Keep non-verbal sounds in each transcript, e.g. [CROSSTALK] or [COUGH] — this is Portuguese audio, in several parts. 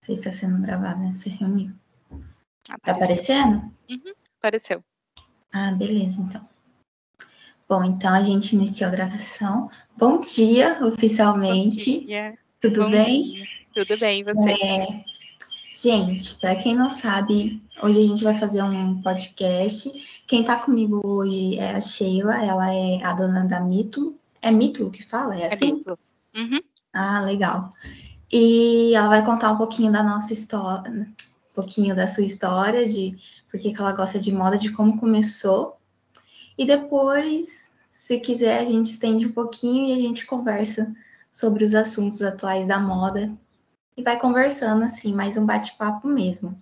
Você está sendo gravada nessa reunião. Apareceu. Tá aparecendo? Uhum, apareceu. Ah, beleza, então. Bom, então a gente iniciou a gravação. Bom dia, oficialmente. Bom dia. Tudo Bom bem? Dia. Tudo bem, você? É... Gente, para quem não sabe, hoje a gente vai fazer um podcast. Quem está comigo hoje é a Sheila, ela é a dona da Mito. É Mito que fala? É assim? É Mito. Uhum. Ah, legal. E ela vai contar um pouquinho da nossa história, um pouquinho da sua história, de por que ela gosta de moda, de como começou. E depois, se quiser, a gente estende um pouquinho e a gente conversa sobre os assuntos atuais da moda. E vai conversando, assim, mais um bate-papo mesmo.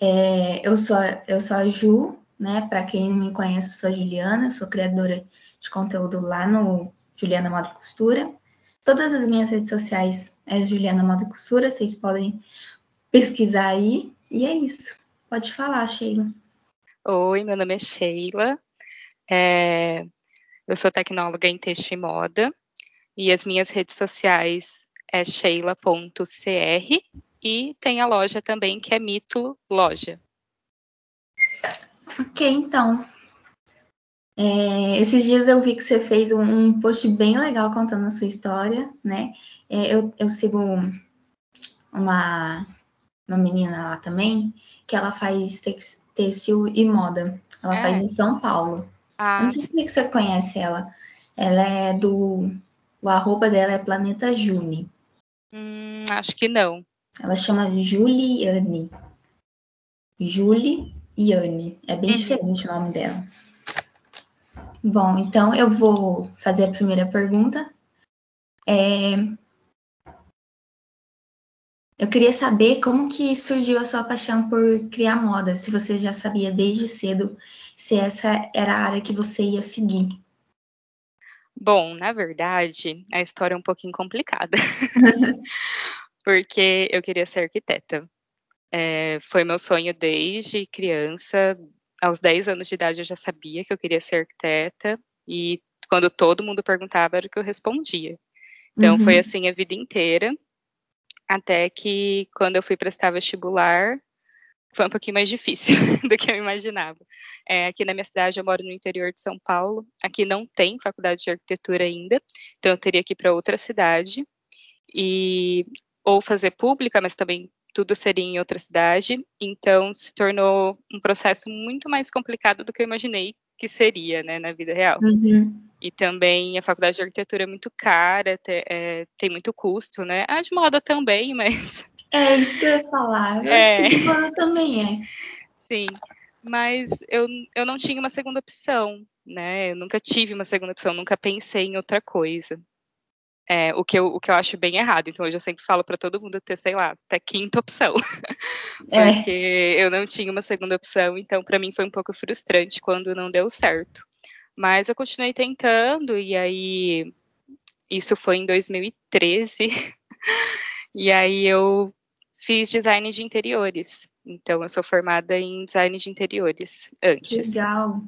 É, eu, sou, eu sou a Ju, né? Para quem não me conhece, eu sou a Juliana, sou criadora de conteúdo lá no Juliana Moda e Costura. Todas as minhas redes sociais é Juliana Moda e Costura, vocês podem pesquisar aí. E é isso. Pode falar, Sheila. Oi, meu nome é Sheila. É, eu sou tecnóloga em texto e moda. E as minhas redes sociais é sheila.cr e tem a loja também que é Mito Loja. Ok, então. É, esses dias eu vi que você fez um, um, post bem legal contando a sua história, né? É, eu, eu sigo uma, uma menina lá também, que ela faz têxtil e moda. Ela é. faz em São Paulo. Ah, não sei se você conhece ela. Ela é do. O arroba dela é Planeta Juni. Hum, acho que não. Ela chama Juliane. Juliane. É bem uhum. diferente o nome dela. Bom, então eu vou fazer a primeira pergunta. É... Eu queria saber como que surgiu a sua paixão por criar moda, se você já sabia desde cedo se essa era a área que você ia seguir. Bom, na verdade, a história é um pouquinho complicada, [LAUGHS] porque eu queria ser arquiteta. É, foi meu sonho desde criança, aos 10 anos de idade eu já sabia que eu queria ser arquiteta, e quando todo mundo perguntava era o que eu respondia. Então uhum. foi assim a vida inteira, até que quando eu fui prestar vestibular, foi um pouquinho mais difícil [LAUGHS] do que eu imaginava. É, aqui na minha cidade, eu moro no interior de São Paulo, aqui não tem faculdade de arquitetura ainda, então eu teria que ir para outra cidade, e ou fazer pública, mas também tudo seria em outra cidade, então se tornou um processo muito mais complicado do que eu imaginei que seria, né, na vida real. Uhum. E também a faculdade de arquitetura é muito cara, te, é, tem muito custo, né? A de moda também, [LAUGHS] mas. É isso que eu ia falar. Eu é... acho que de moda também é. Sim, mas eu, eu não tinha uma segunda opção, né? Eu nunca tive uma segunda opção, nunca pensei em outra coisa. É, o, que eu, o que eu acho bem errado. Então, hoje eu sempre falo para todo mundo ter, sei lá, até quinta opção. [LAUGHS] Porque é. eu não tinha uma segunda opção, então para mim foi um pouco frustrante quando não deu certo. Mas eu continuei tentando, e aí. Isso foi em 2013. [LAUGHS] e aí eu fiz design de interiores. Então, eu sou formada em design de interiores antes. Legal.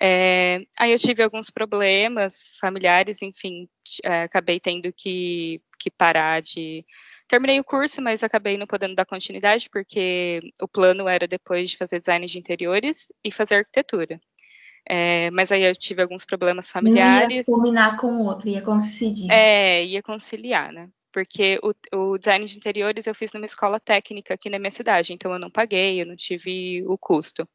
É, aí eu tive alguns problemas familiares, enfim, é, acabei tendo que, que parar de. Terminei o curso, mas acabei não podendo dar continuidade, porque o plano era depois de fazer design de interiores e fazer arquitetura. É, mas aí eu tive alguns problemas familiares. Não ia combinar com o outro, ia coincidir. É, ia conciliar, né? Porque o, o, design de interiores eu fiz numa escola técnica aqui na minha cidade, então eu não paguei, eu não tive o custo.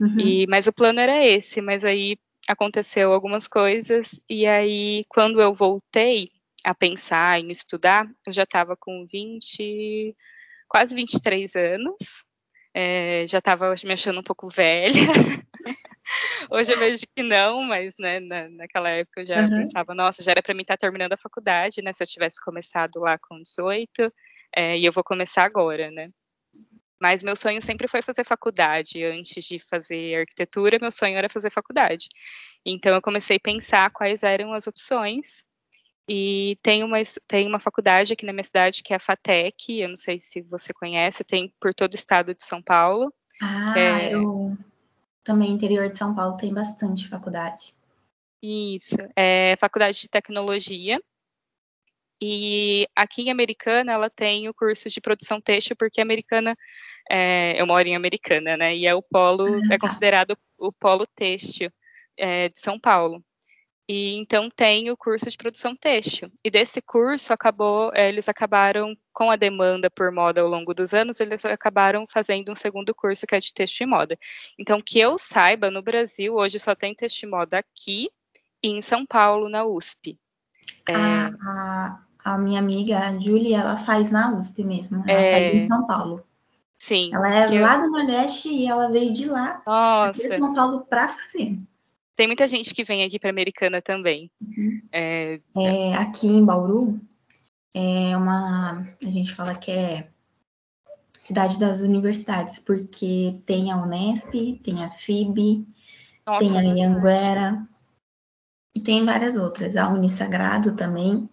Uhum. E, mas o plano era esse, mas aí aconteceu algumas coisas, e aí quando eu voltei a pensar em estudar, eu já estava com 20, quase 23 anos, é, já estava me achando um pouco velha. [LAUGHS] Hoje eu vejo que não, mas né, na, naquela época eu já uhum. pensava, nossa, já era para mim estar tá terminando a faculdade, né? Se eu tivesse começado lá com 18, é, e eu vou começar agora, né? Mas meu sonho sempre foi fazer faculdade. Antes de fazer arquitetura, meu sonho era fazer faculdade. Então eu comecei a pensar quais eram as opções. E tem uma, tem uma faculdade aqui na minha cidade que é a FATEC, eu não sei se você conhece, tem por todo o estado de São Paulo. Ah, é... eu também interior de São Paulo tem bastante faculdade. Isso, é faculdade de tecnologia. E aqui em Americana, ela tem o curso de produção têxtil, porque Americana, é, eu moro em Americana, né, e é o polo, ah, é tá. considerado o polo têxtil é, de São Paulo. E então tem o curso de produção têxtil. E desse curso acabou, é, eles acabaram com a demanda por moda ao longo dos anos, eles acabaram fazendo um segundo curso que é de têxtil e moda. Então, que eu saiba, no Brasil hoje só tem têxtil e moda aqui e em São Paulo na USP. É... A, a, minha amiga, a Julie, ela faz na USP mesmo, ela é... faz em São Paulo. Sim. Ela é lá eu... do Nordeste e ela veio de lá para São Paulo para fazer. Tem muita gente que vem aqui para Americana também. Uhum. É, é, aqui em Bauru, é uma. A gente fala que é cidade das universidades, porque tem a Unesp, tem a FIB, Nossa, tem a Anhanguera, e tem várias outras, a Unisagrado também.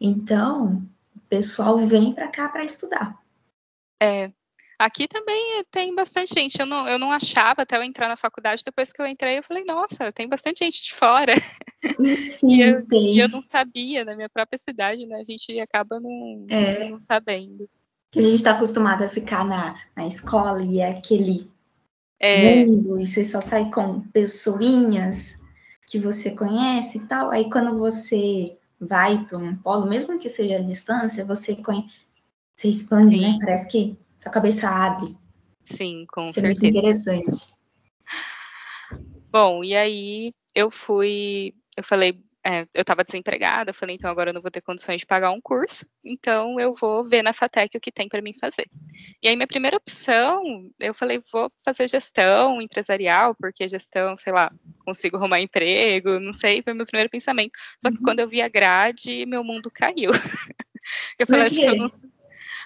Então, o pessoal vem para cá para estudar. É, Aqui também tem bastante gente. Eu não, eu não achava até eu entrar na faculdade. Depois que eu entrei, eu falei, nossa, tem bastante gente de fora. [LAUGHS] Sim, e, eu, tem. e eu não sabia, na minha própria cidade, né? A gente acaba não, é. não sabendo. Que a gente está acostumado a ficar na, na escola e é aquele é. mundo, e você só sai com pessoinhas que você conhece e tal. Aí quando você vai para um polo, mesmo que seja à distância, você você expande, Sim. né? Parece que sua cabeça abre. Sim, com Isso certeza. é muito interessante. Bom, e aí eu fui, eu falei, é, eu estava desempregada, eu falei, então agora eu não vou ter condições de pagar um curso, então eu vou ver na FATEC o que tem para mim fazer. E aí minha primeira opção, eu falei, vou fazer gestão empresarial, porque gestão, sei lá, consigo arrumar emprego, não sei, foi meu primeiro pensamento. Só que uhum. quando eu vi a grade, meu mundo caiu. [LAUGHS] eu falei, acho que eu não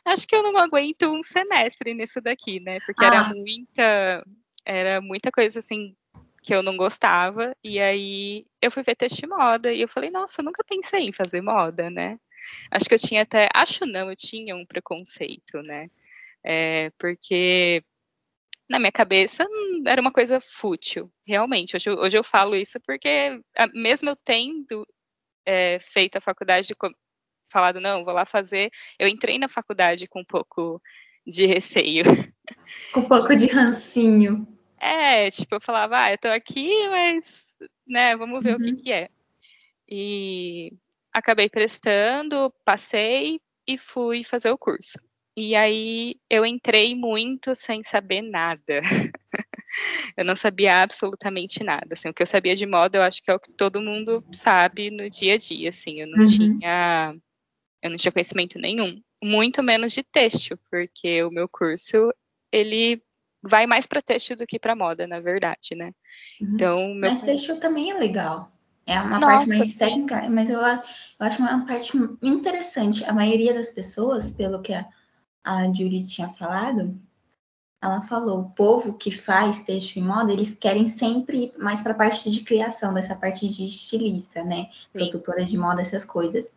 acho que eu não aguento um semestre nisso daqui, né? Porque ah. era muita, era muita coisa assim que eu não gostava. E aí eu fui ver teste moda e eu falei, nossa, eu nunca pensei em fazer moda, né? Acho que eu tinha até, acho não, eu tinha um preconceito, né? É, porque na minha cabeça hum, era uma coisa fútil, realmente. Hoje, hoje eu falo isso porque, mesmo eu tendo é, feito a faculdade de falado, não, vou lá fazer. Eu entrei na faculdade com um pouco de receio. Com um pouco de rancinho. É, tipo, eu falava, ah, eu tô aqui, mas, né, vamos ver uhum. o que uhum. que é. E acabei prestando, passei e fui fazer o curso. E aí eu entrei muito sem saber nada. [LAUGHS] eu não sabia absolutamente nada. Assim, o que eu sabia de moda, eu acho que é o que todo mundo sabe no dia a dia. Assim, eu não uhum. tinha eu não tinha conhecimento nenhum, muito menos de têxtil, porque o meu curso ele vai mais para têxtil do que para moda, na verdade, né? Uhum. Então, meu... Mas têxtil também é legal. É uma Nossa, parte mais sim. técnica, mas eu, eu acho uma parte interessante. A maioria das pessoas, pelo que a, a Julie tinha falado, ela falou, o povo que faz têxtil e moda, eles querem sempre ir mais para a parte de criação, dessa parte de estilista, né? Sim. Produtora de moda, essas coisas.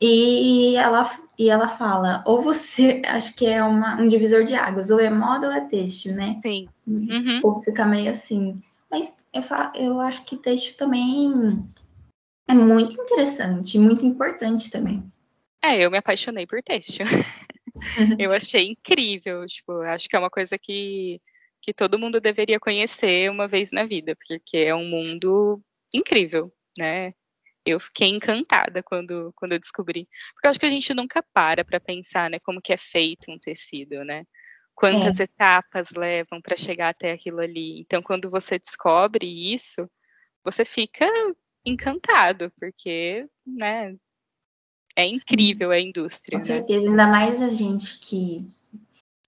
E ela, e ela fala, ou você, [LAUGHS] acho que é uma, um divisor de águas, ou é moda ou é texto, né? Sim. Uhum. Ou fica meio assim. Mas eu, falo, eu acho que texto também é muito interessante, muito importante também. É, eu me apaixonei por texto. [LAUGHS] eu achei incrível, tipo, acho que é uma coisa que, que todo mundo deveria conhecer uma vez na vida, porque é um mundo incrível, né? Eu fiquei encantada quando, quando eu descobri. Porque eu acho que a gente nunca para para pensar, né, como que é feito um tecido, né? Quantas é. etapas levam para chegar até aquilo ali. Então, quando você descobre isso, você fica encantado, porque, né, é incrível Sim. a indústria. Com né? certeza, ainda mais a gente que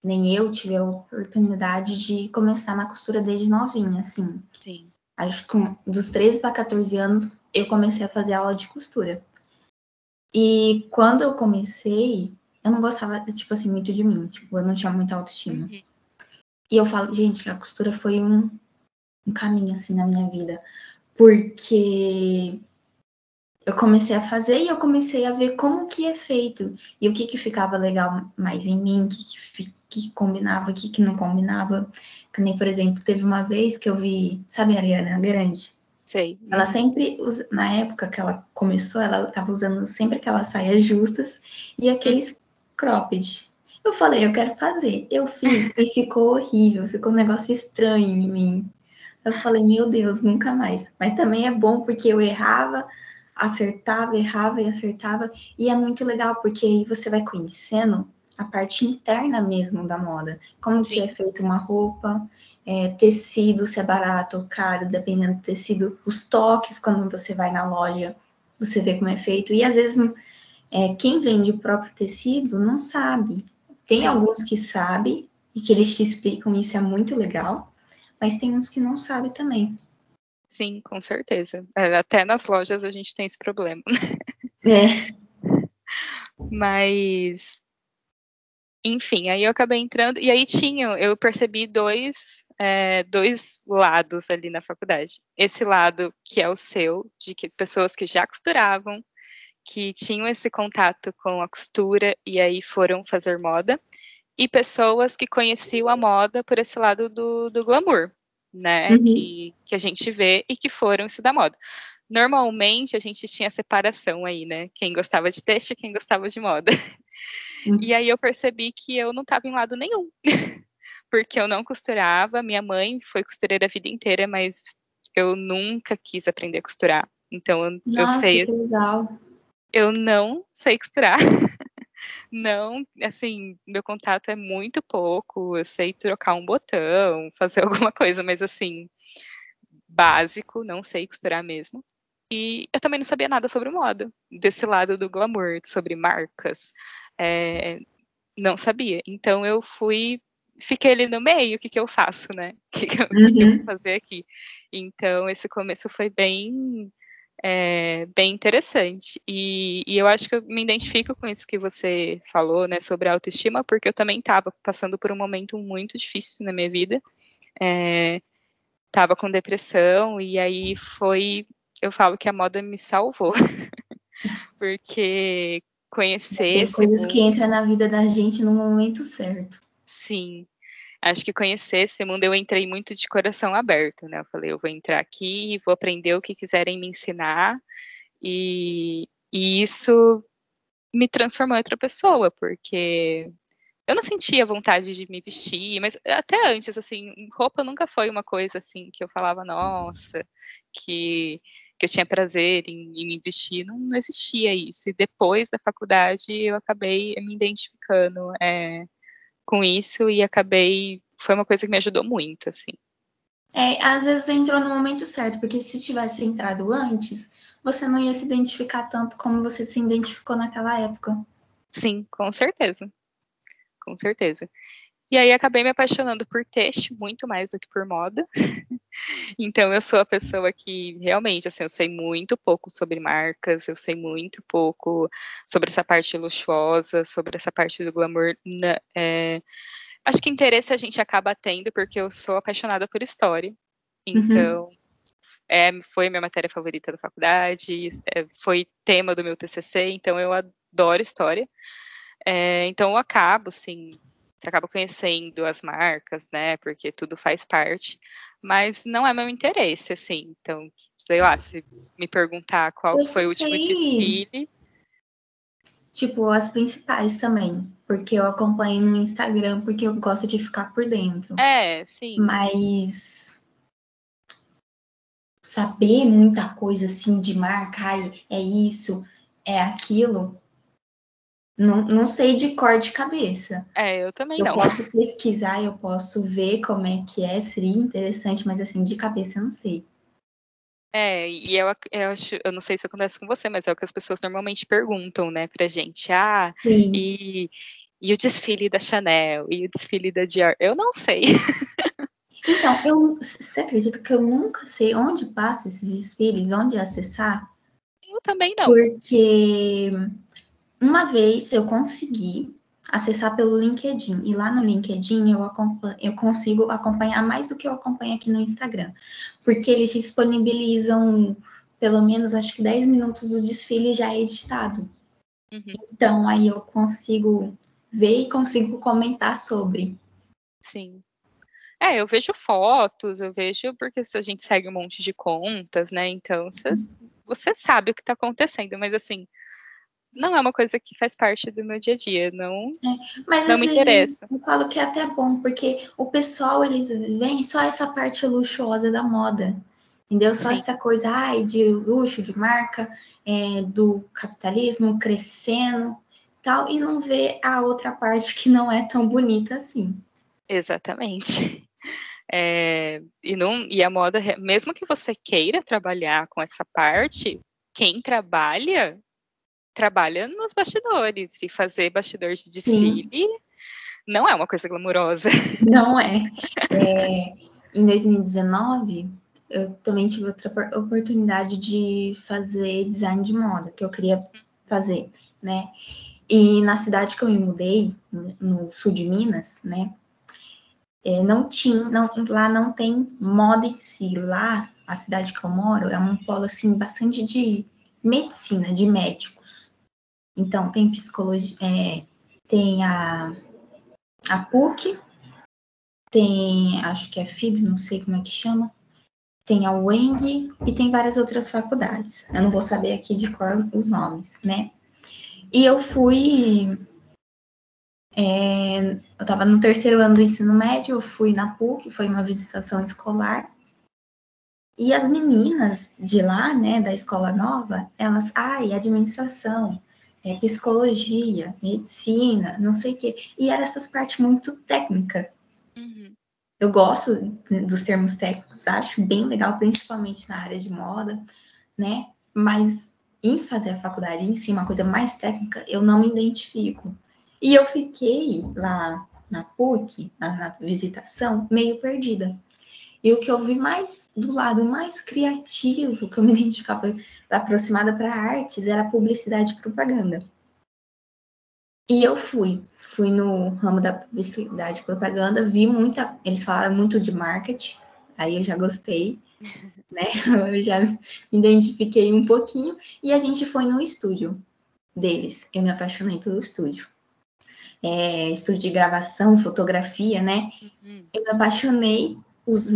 nem eu tive a oportunidade de começar na costura desde novinha, assim. Sim acho que dos 13 para 14 anos, eu comecei a fazer aula de costura. E quando eu comecei, eu não gostava, tipo assim, muito de mim, tipo, eu não tinha muita autoestima. Uhum. E eu falo, gente, a costura foi um, um caminho, assim, na minha vida. Porque eu comecei a fazer e eu comecei a ver como que é feito e o que que ficava legal mais em mim, o que, que, que combinava, o que que não combinava. Que nem, por exemplo, teve uma vez que eu vi, sabe a Ariana Grande? Sei. Ela sempre, na época que ela começou, ela estava usando sempre aquelas saias justas e aqueles cropped. Eu falei, eu quero fazer. Eu fiz e [LAUGHS] ficou horrível, ficou um negócio estranho em mim. Eu falei, meu Deus, nunca mais. Mas também é bom porque eu errava, acertava, errava e acertava. E é muito legal porque aí você vai conhecendo a parte interna mesmo da moda. Como Sim. que é feita uma roupa, é, tecido, se é barato ou caro, dependendo do tecido, os toques quando você vai na loja, você vê como é feito. E às vezes é, quem vende o próprio tecido não sabe. Tem Sim. alguns que sabem e que eles te explicam, isso é muito legal, mas tem uns que não sabem também. Sim, com certeza. É, até nas lojas a gente tem esse problema. É. Mas, enfim, aí eu acabei entrando, e aí tinha, eu percebi dois, é, dois lados ali na faculdade. Esse lado que é o seu, de que pessoas que já costuravam, que tinham esse contato com a costura e aí foram fazer moda, e pessoas que conheciam a moda por esse lado do, do glamour, né, uhum. que, que a gente vê e que foram estudar moda. Normalmente a gente tinha separação aí, né, quem gostava de texto e quem gostava de moda. Uhum. E aí eu percebi que eu não estava em lado nenhum, [LAUGHS] porque eu não costurava, minha mãe foi costureira a vida inteira, mas eu nunca quis aprender a costurar. Então eu, Nossa, eu sei. Que legal eu não sei costurar. [LAUGHS] não, assim, meu contato é muito pouco. Eu sei trocar um botão, [LAUGHS] fazer alguma coisa, mas assim, básico, não sei costurar mesmo. E eu também não sabia nada sobre moda, desse lado do glamour, sobre marcas. É, não sabia. Então eu fui, fiquei ali no meio, o que, que eu faço, né? [LAUGHS] O que, que, eu, uhum. que, que eu vou uhum. fazer aqui? Então esse começo foi bem é, bem interessante. E, e, eu acho que eu me identifico com isso que você falou, né, sobre a autoestima, porque eu também estava passando por um momento muito difícil na minha vida. Estava é, com depressão, e aí foi. Eu falo que a moda me salvou. [LAUGHS] porque conhecer. Tem coisas mundo, que entram na vida da gente no momento certo. Sim, acho que conhecer esse mundo eu entrei muito de coração aberto, né? Eu falei, eu vou entrar aqui e vou aprender o que quiserem me ensinar. E, e isso me transformou em outra pessoa, porque eu não sentia vontade de me vestir, mas até antes, assim, roupa nunca foi uma coisa assim que eu falava, nossa, que, que eu tinha prazer em, em me vestir, não, não, existia isso. E depois da faculdade eu acabei me identificando é, com isso e acabei. Foi uma coisa que me ajudou muito, assim. É, às vezes entrou no momento certo, porque se tivesse entrado antes, você não ia se identificar tanto como você se identificou naquela época. Sim, com certeza. Com certeza. E aí acabei me apaixonando por texto muito mais do que por moda. [LAUGHS] então eu sou a pessoa que realmente, assim, eu sei muito pouco sobre marcas, eu sei muito pouco sobre essa parte luxuosa, sobre essa parte do glamour. Né, é, acho que interesse a gente acaba tendo porque eu sou apaixonada por história. Uhum. Então, uhum. é, foi minha matéria favorita da faculdade, é, foi tema do meu TCC, então eu adoro história. É, então eu acabo, assim, você acaba conhecendo as marcas, né? Porque tudo faz parte, mas não é meu interesse, assim. Então, sei lá, se me perguntar qual eu foi o último desfile. Tipo, as principais também, porque eu acompanho no Instagram, porque eu gosto de ficar por dentro. É, sim. Mas saber muita coisa assim de marca, ai, é isso, é aquilo, não, não sei de cor de cabeça. É, eu também eu não. Eu posso pesquisar, eu posso ver como é que é, seria interessante, mas assim, de cabeça eu não sei. É, e eu, eu acho, eu não sei se acontece com você, mas é o que as pessoas normalmente perguntam, né, pra gente. Ah, Sim. e, e o desfile da Chanel, e o desfile da Dior? Eu não sei. Então, eu, você acredita que eu nunca sei onde passa esses desfiles, onde acessar? Eu também não. Porque uma vez eu consegui acessar pelo LinkedIn. E lá no LinkedIn eu, eu consigo acompanhar mais do que eu acompanho aqui no Instagram. Porque eles disponibilizam pelo menos acho que 10 minutos do desfile já editado. Uhum. Então aí eu consigo ver e consigo comentar sobre. Sim. É, eu vejo fotos, eu vejo porque a gente segue um monte de contas, né, então você sabe o que tá acontecendo, mas assim, não é uma coisa que faz parte do meu dia a dia, não é, mas não me vezes interessa. eu falo que é até bom, porque o pessoal, eles veem só essa parte luxuosa da moda, entendeu? Só Sim. essa coisa, ai, de luxo, de marca, é, do capitalismo crescendo, tal, e não vê a outra parte que não é tão bonita assim. Exatamente. É, e, não, e a moda, mesmo que você queira trabalhar com essa parte, quem trabalha, trabalha nos bastidores. E fazer bastidor de desfile Sim. não é uma coisa glamurosa. [LAUGHS] Não é. é. Em 2019, eu também tive outra oportunidade de fazer design de moda, que eu queria fazer, né? E na cidade que eu me mudei, no sul de Minas, né? É, não tinha, não, lá não tem moda em si. Lá, a cidade que eu moro é um polo assim bastante de medicina, de médicos. Então tem psicologia, é, tem a, a PUC, tem, acho que é FIB, não sei como é que chama, tem a UENG e tem várias outras faculdades. Eu não vou saber aqui de cor os nomes, né? E eu fui é, eu estava no terceiro ano do ensino médio, eu fui na PUC, foi uma visitação escolar. E as meninas de lá, né, da escola nova, elas, ai, administração, é, psicologia, medicina, não sei o quê. E era essas partes muito técnicas. Uhum. Eu gosto dos termos técnicos, acho bem legal, principalmente na área de moda, né? Mas em fazer a faculdade em si, uma coisa mais técnica, eu não me identifico. E eu fiquei lá na PUC, na, na visitação, meio perdida. E o que eu vi mais do lado mais criativo, que eu me identificava aproximada para artes, era publicidade e propaganda. E eu fui, fui no ramo da publicidade e propaganda, vi muita, eles falaram muito de marketing, aí eu já gostei, [LAUGHS] né? Eu já me identifiquei um pouquinho e a gente foi no estúdio deles. Eu me apaixonei pelo estúdio é, estúdio de gravação, fotografia, né? Uhum. Eu me apaixonei, os,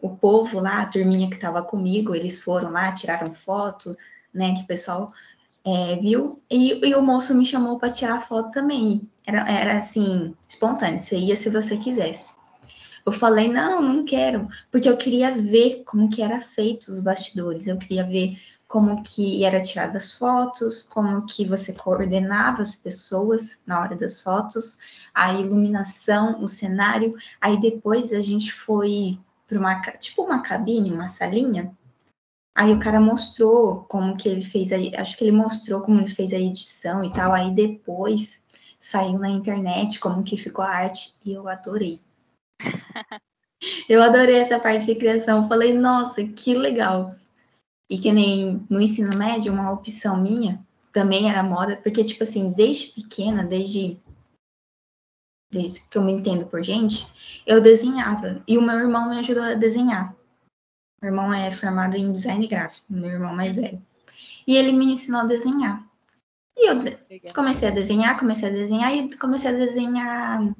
o povo lá, a turminha que estava comigo, eles foram lá, tiraram foto, né? Que o pessoal é, viu, e, e, o moço me chamou para tirar foto também. Era, era assim, espontâneo, você ia se você quisesse. Eu falei, não, não quero, porque eu queria ver como que era feito os bastidores, eu queria ver como que era tirada as fotos, como que você coordenava as pessoas na hora das fotos, a iluminação, o cenário. Aí depois a gente foi para uma tipo uma cabine, uma salinha. Aí o cara mostrou como que ele fez aí, acho que ele mostrou como ele fez a edição e tal. Aí depois saiu na internet como que ficou a arte e eu adorei. [LAUGHS] eu adorei essa parte de criação. Falei, nossa, que legal. E que nem no ensino médio, uma opção minha também era moda, porque, tipo assim, desde pequena, desde, desde que eu me entendo por gente, eu desenhava. E o meu irmão me ajudou a desenhar. Meu irmão é formado em design gráfico, meu irmão mais velho. E ele me ensinou a desenhar. E eu comecei a desenhar, comecei a desenhar e comecei a desenhar.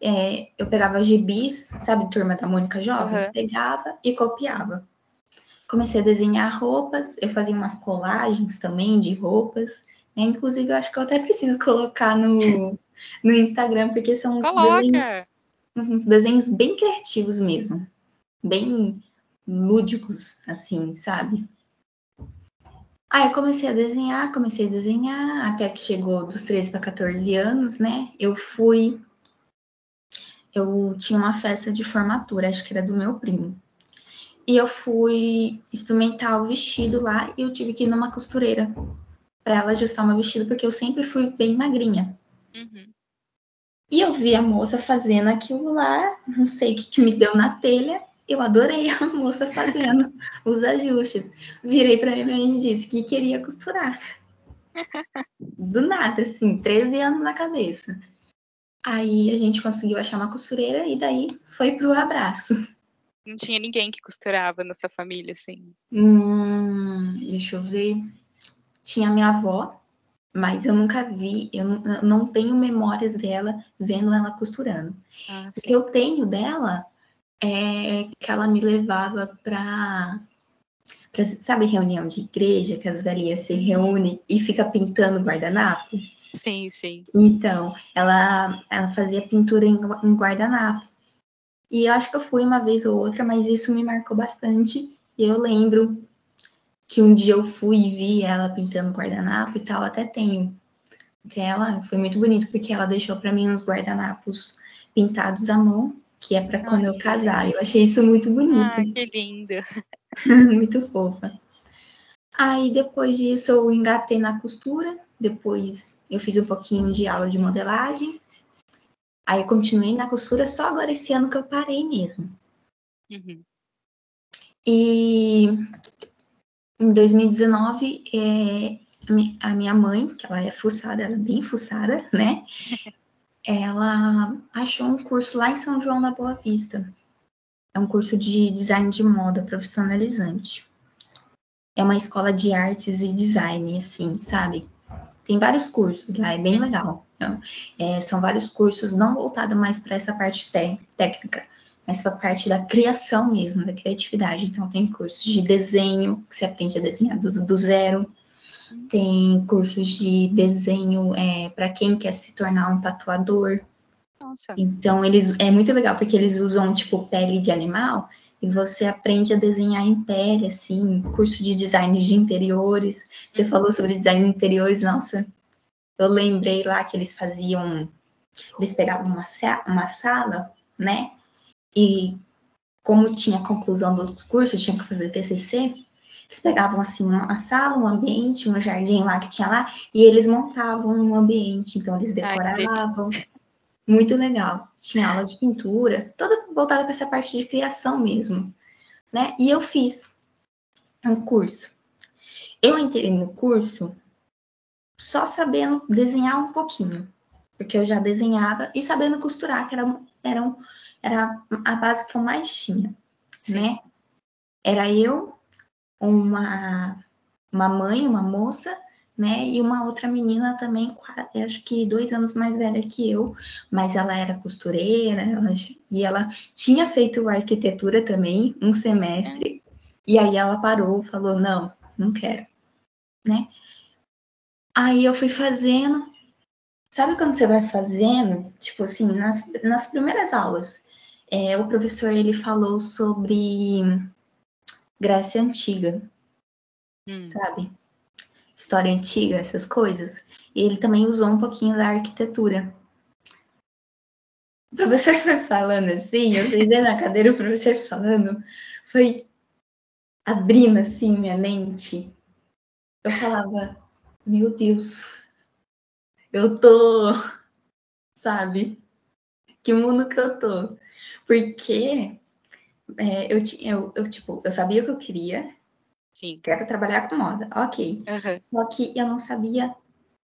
É, eu pegava gibis, sabe, turma da Mônica Jovem? Uhum. Pegava e copiava comecei a desenhar roupas, eu fazia umas colagens também de roupas, né? Inclusive, eu acho que eu até [LAUGHS] preciso colocar no, no Instagram, porque são uns desenhos, uns desenhos bem criativos mesmo, bem lúdicos, assim, sabe? Aí eu comecei a desenhar, comecei a desenhar, até que chegou dos 13 para 14 anos, né? Eu fui. Eu tinha uma festa de formatura, acho que era do meu primo. E eu fui experimentar o vestido lá e eu tive que ir numa costureira para ela ajustar o meu vestido, porque eu sempre fui bem magrinha. Uhum. E eu vi a moça fazendo aquilo lá, não sei o que, que me deu na telha, eu adorei a [LAUGHS] moça fazendo os ajustes. Virei para mim e disse que queria costurar. [LAUGHS] Do nada, assim, 13 anos na cabeça. Aí a gente conseguiu achar uma costureira e daí foi pro abraço. Não tinha ninguém que costurava na sua família, assim? Hum, deixa eu ver. Tinha minha avó, mas eu nunca vi, eu não, tenho memórias dela vendo ela costurando. Ah, Porque eu tenho dela é que ela me levava para sabe reunião de igreja que as velhinhas se reúnem e fica pintando guardanapo? Sim, sim. Então, ela, ela fazia pintura em, em guardanapo. E eu acho que eu fui uma vez ou outra, mas isso me marcou bastante. E eu lembro que um dia eu fui e vi ela pintando guardanapo e tal, até tenho. Até ela foi muito bonito, porque ela deixou para mim uns guardanapos pintados à mão, que é para quando eu casar. Eu achei isso muito bonito. Ah, que lindo. [LAUGHS] muito fofa. Aí depois disso eu engatei na costura, depois eu fiz um pouquinho de aula de modelagem. Aí eu continuei na costura, só agora esse ano que eu parei mesmo. Uhum. E em 2019, é, a minha mãe, que ela é fuçada, ela é bem fuçada, né? [LAUGHS] Ela achou um curso lá em São João da Boa Vista. É um curso de design de moda profissionalizante. É uma escola de artes e design, assim, sabe? Tem vários cursos lá, é bem legal. Então, é, são vários cursos não voltados mais para essa parte técnica, mas para a parte da criação mesmo, da criatividade. Então, tem cursos de desenho, que você aprende a desenhar do, do zero. Tem cursos de desenho é, para quem quer se tornar um tatuador. Nossa. Então, eles é muito legal, porque eles usam, tipo, pele de animal e você aprende a desenhar em pele, assim, curso de design de interiores. Você uhum. falou sobre design de interiores, nossa, eu lembrei lá que eles faziam, eles pegavam uma, uma sala, né, e como tinha a conclusão do curso, tinha que fazer TCC, eles pegavam assim uma sala, um ambiente, um jardim lá que tinha lá, e eles montavam um ambiente, então eles decoravam. Ai, muito legal. Tinha aula de pintura, toda voltada para essa parte de criação mesmo, né? E eu fiz um curso. Eu entrei no curso só sabendo desenhar um pouquinho, porque eu já desenhava e sabendo costurar, que era, era, era a base que eu mais tinha, Sim. né? Era eu, uma, uma mãe, uma moça, né? E uma outra menina também, acho que dois anos mais velha que eu, mas ela era costureira, ela, e ela tinha feito arquitetura também, um semestre, e aí ela parou, falou, não, não quero, né? Aí eu fui fazendo, sabe quando você vai fazendo, tipo assim, nas, nas primeiras aulas, é, o professor, ele falou sobre Grécia Antiga, hum. sabe? história antiga, essas coisas. E ele também usou um pouquinho da arquitetura. O professor [LAUGHS] foi falando assim, eu sentei na cadeira, o professor falando, foi abrindo assim minha mente. Eu falava, meu Deus, eu tô, sabe? Que mundo que eu tô? Porque é, eu, eu, eu, tipo, eu sabia o que eu queria, Sim. Quero trabalhar com moda, ok. Uhum. Só que eu não sabia.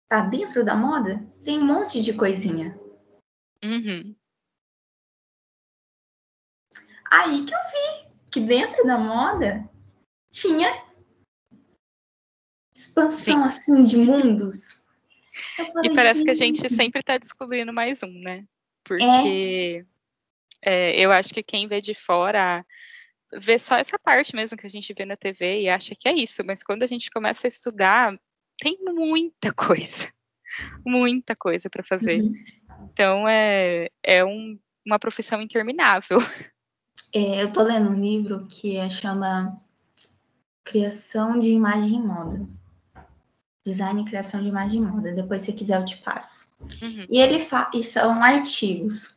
Tá dentro da moda? Tem um monte de coisinha. Uhum. Aí que eu vi que dentro da moda tinha expansão Sim. assim de mundos. Falei, e parece gente... que a gente sempre está descobrindo mais um, né? Porque é. É, eu acho que quem vê de fora vê só essa parte mesmo que a gente vê na TV e acha que é isso, mas quando a gente começa a estudar, tem muita [LAUGHS] coisa, muita coisa para fazer. Uhum. Então é, é um, uma profissão interminável. [LAUGHS] É, eu estou lendo um livro que é, chama Criação de Imagem e Moda. Design e criação de imagem e moda. Depois, se quiser, eu te passo. Uhum. E ele fa e são artigos,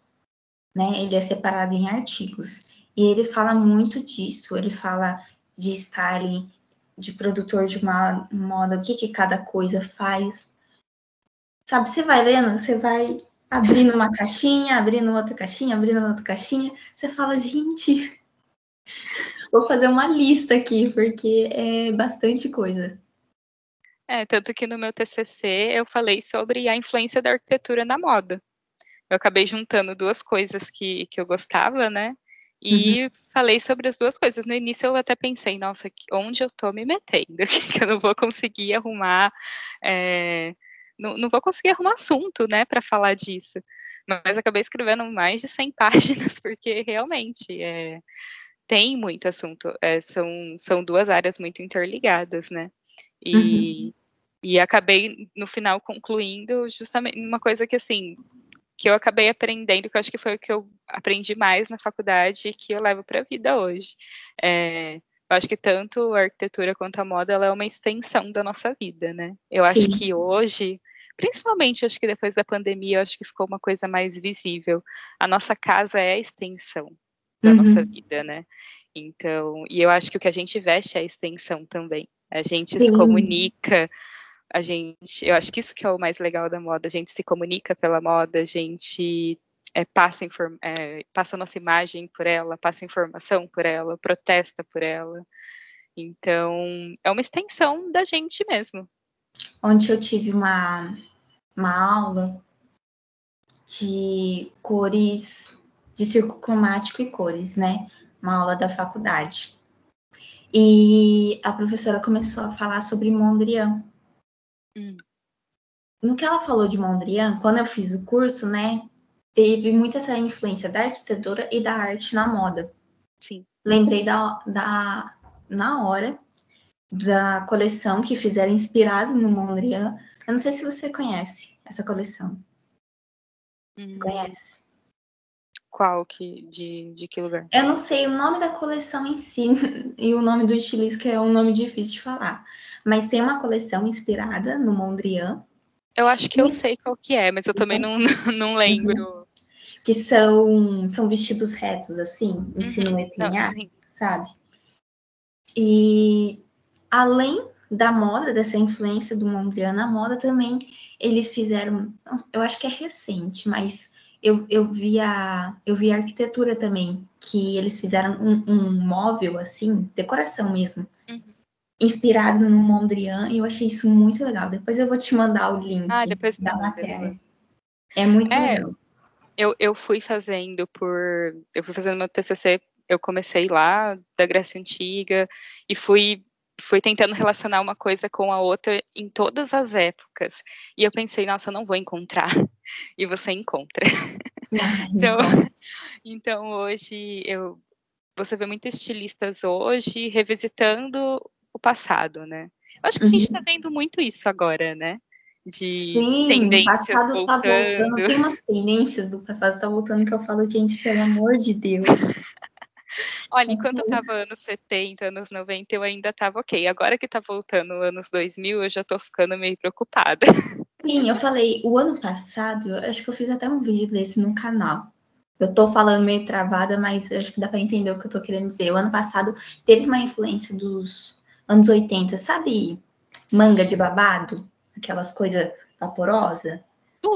né? Ele é separado em artigos. E ele fala muito disso, ele fala de styling, de produtor de uma moda, o que, que cada coisa faz. Sabe, você vai lendo, você vai abrindo uma caixinha, abrindo outra caixinha, abrindo outra caixinha, você fala, gente, [LAUGHS] vou fazer uma lista aqui, porque é bastante coisa. É, tanto que no meu TCC eu falei sobre a influência da arquitetura na moda. Eu acabei juntando duas coisas que, que eu gostava, né? E uhum. falei sobre as duas coisas. No início eu até pensei, nossa, onde eu tô me metendo? [LAUGHS] Que eu não vou conseguir arrumar é, não, não vou conseguir arrumar assunto, né, para falar disso. Mas acabei escrevendo mais de 100 [LAUGHS] páginas, porque realmente é, tem muito assunto. É, são, são duas áreas muito interligadas, né? E, uhum. e acabei, no final, concluindo justamente uma coisa que, assim, que eu acabei aprendendo, que eu acho que foi o que eu aprendi mais na faculdade e que eu levo para a vida hoje. É, eu acho que tanto a arquitetura quanto a moda, ela é uma extensão da nossa vida, né? Eu Sim. acho que hoje, principalmente, acho que depois da pandemia, eu acho que ficou uma coisa mais visível. A nossa casa é a extensão da uhum. nossa vida, né? Então, e eu acho que o que a gente veste é a extensão também. A gente Sim. se comunica, a gente, eu acho que isso que é o mais legal da moda, a gente se comunica pela moda, a gente é, passa, inform, é, passa nossa imagem por ela, passa informação por ela, protesta por ela. Então, é uma extensão da gente mesmo. Ontem eu tive uma, uma aula de cores, de círculo cromático e cores, né? Uma aula da faculdade. E a professora começou a falar sobre Mondrian. Hum. No que ela falou de Mondrian, quando eu fiz o curso, né, teve muita essa influência da arquitetura e da arte na moda. Sim. Lembrei da, da na hora da coleção que fizeram inspirado no Mondrian. Eu não sei se você conhece essa coleção. Hum. Conhece? Qual que de, de que lugar? Eu não sei o nome da coleção em si [LAUGHS] e o nome do estilista que é um nome difícil de falar, mas tem uma coleção inspirada no Mondrian. Eu acho que eu sei qual que é, mas eu também não, [LAUGHS] não lembro. Uhum que são, são vestidos retos, assim, em uhum. silhueta em ar, sabe? E além da moda, dessa influência do Mondrian na moda, também eles fizeram, eu acho que é recente, mas eu, eu vi a, eu vi a arquitetura também, que eles fizeram um, um móvel, assim, decoração mesmo, uhum. inspirado no Mondrian, e eu achei isso muito legal. Depois eu vou te mandar o link ah, depois da matéria. É muito é, legal eu, eu fui fazendo por. Eu fui fazendo meu TCC, eu comecei lá, da Grécia Antiga, e fui, fui tentando relacionar uma coisa com a outra em todas as épocas. E eu pensei, nossa, eu não vou encontrar. [LAUGHS] E você encontra. [LAUGHS] Então, [LAUGHS] então, hoje, eu, você vê muitos estilistas hoje revisitando o passado, né? Eu acho que a gente está uhum. vendo muito isso agora, né? de Sim, tendências o passado voltando. tá voltando. Tem umas tendências do passado tá voltando que eu falo, gente, pelo amor de Deus. Olha, enquanto eu tava anos 70, anos 90, eu ainda tava ok. Agora que tá voltando anos 2000, eu já tô ficando meio preocupada. [LAUGHS] Sim, eu falei, o ano passado, eu acho que eu fiz até um vídeo desse no canal. Eu tô falando meio travada, mas acho que dá para entender o que eu tô querendo dizer. O ano passado teve uma influência dos anos 80, sabe? Manga de babado? aquelas coisas vaporosas.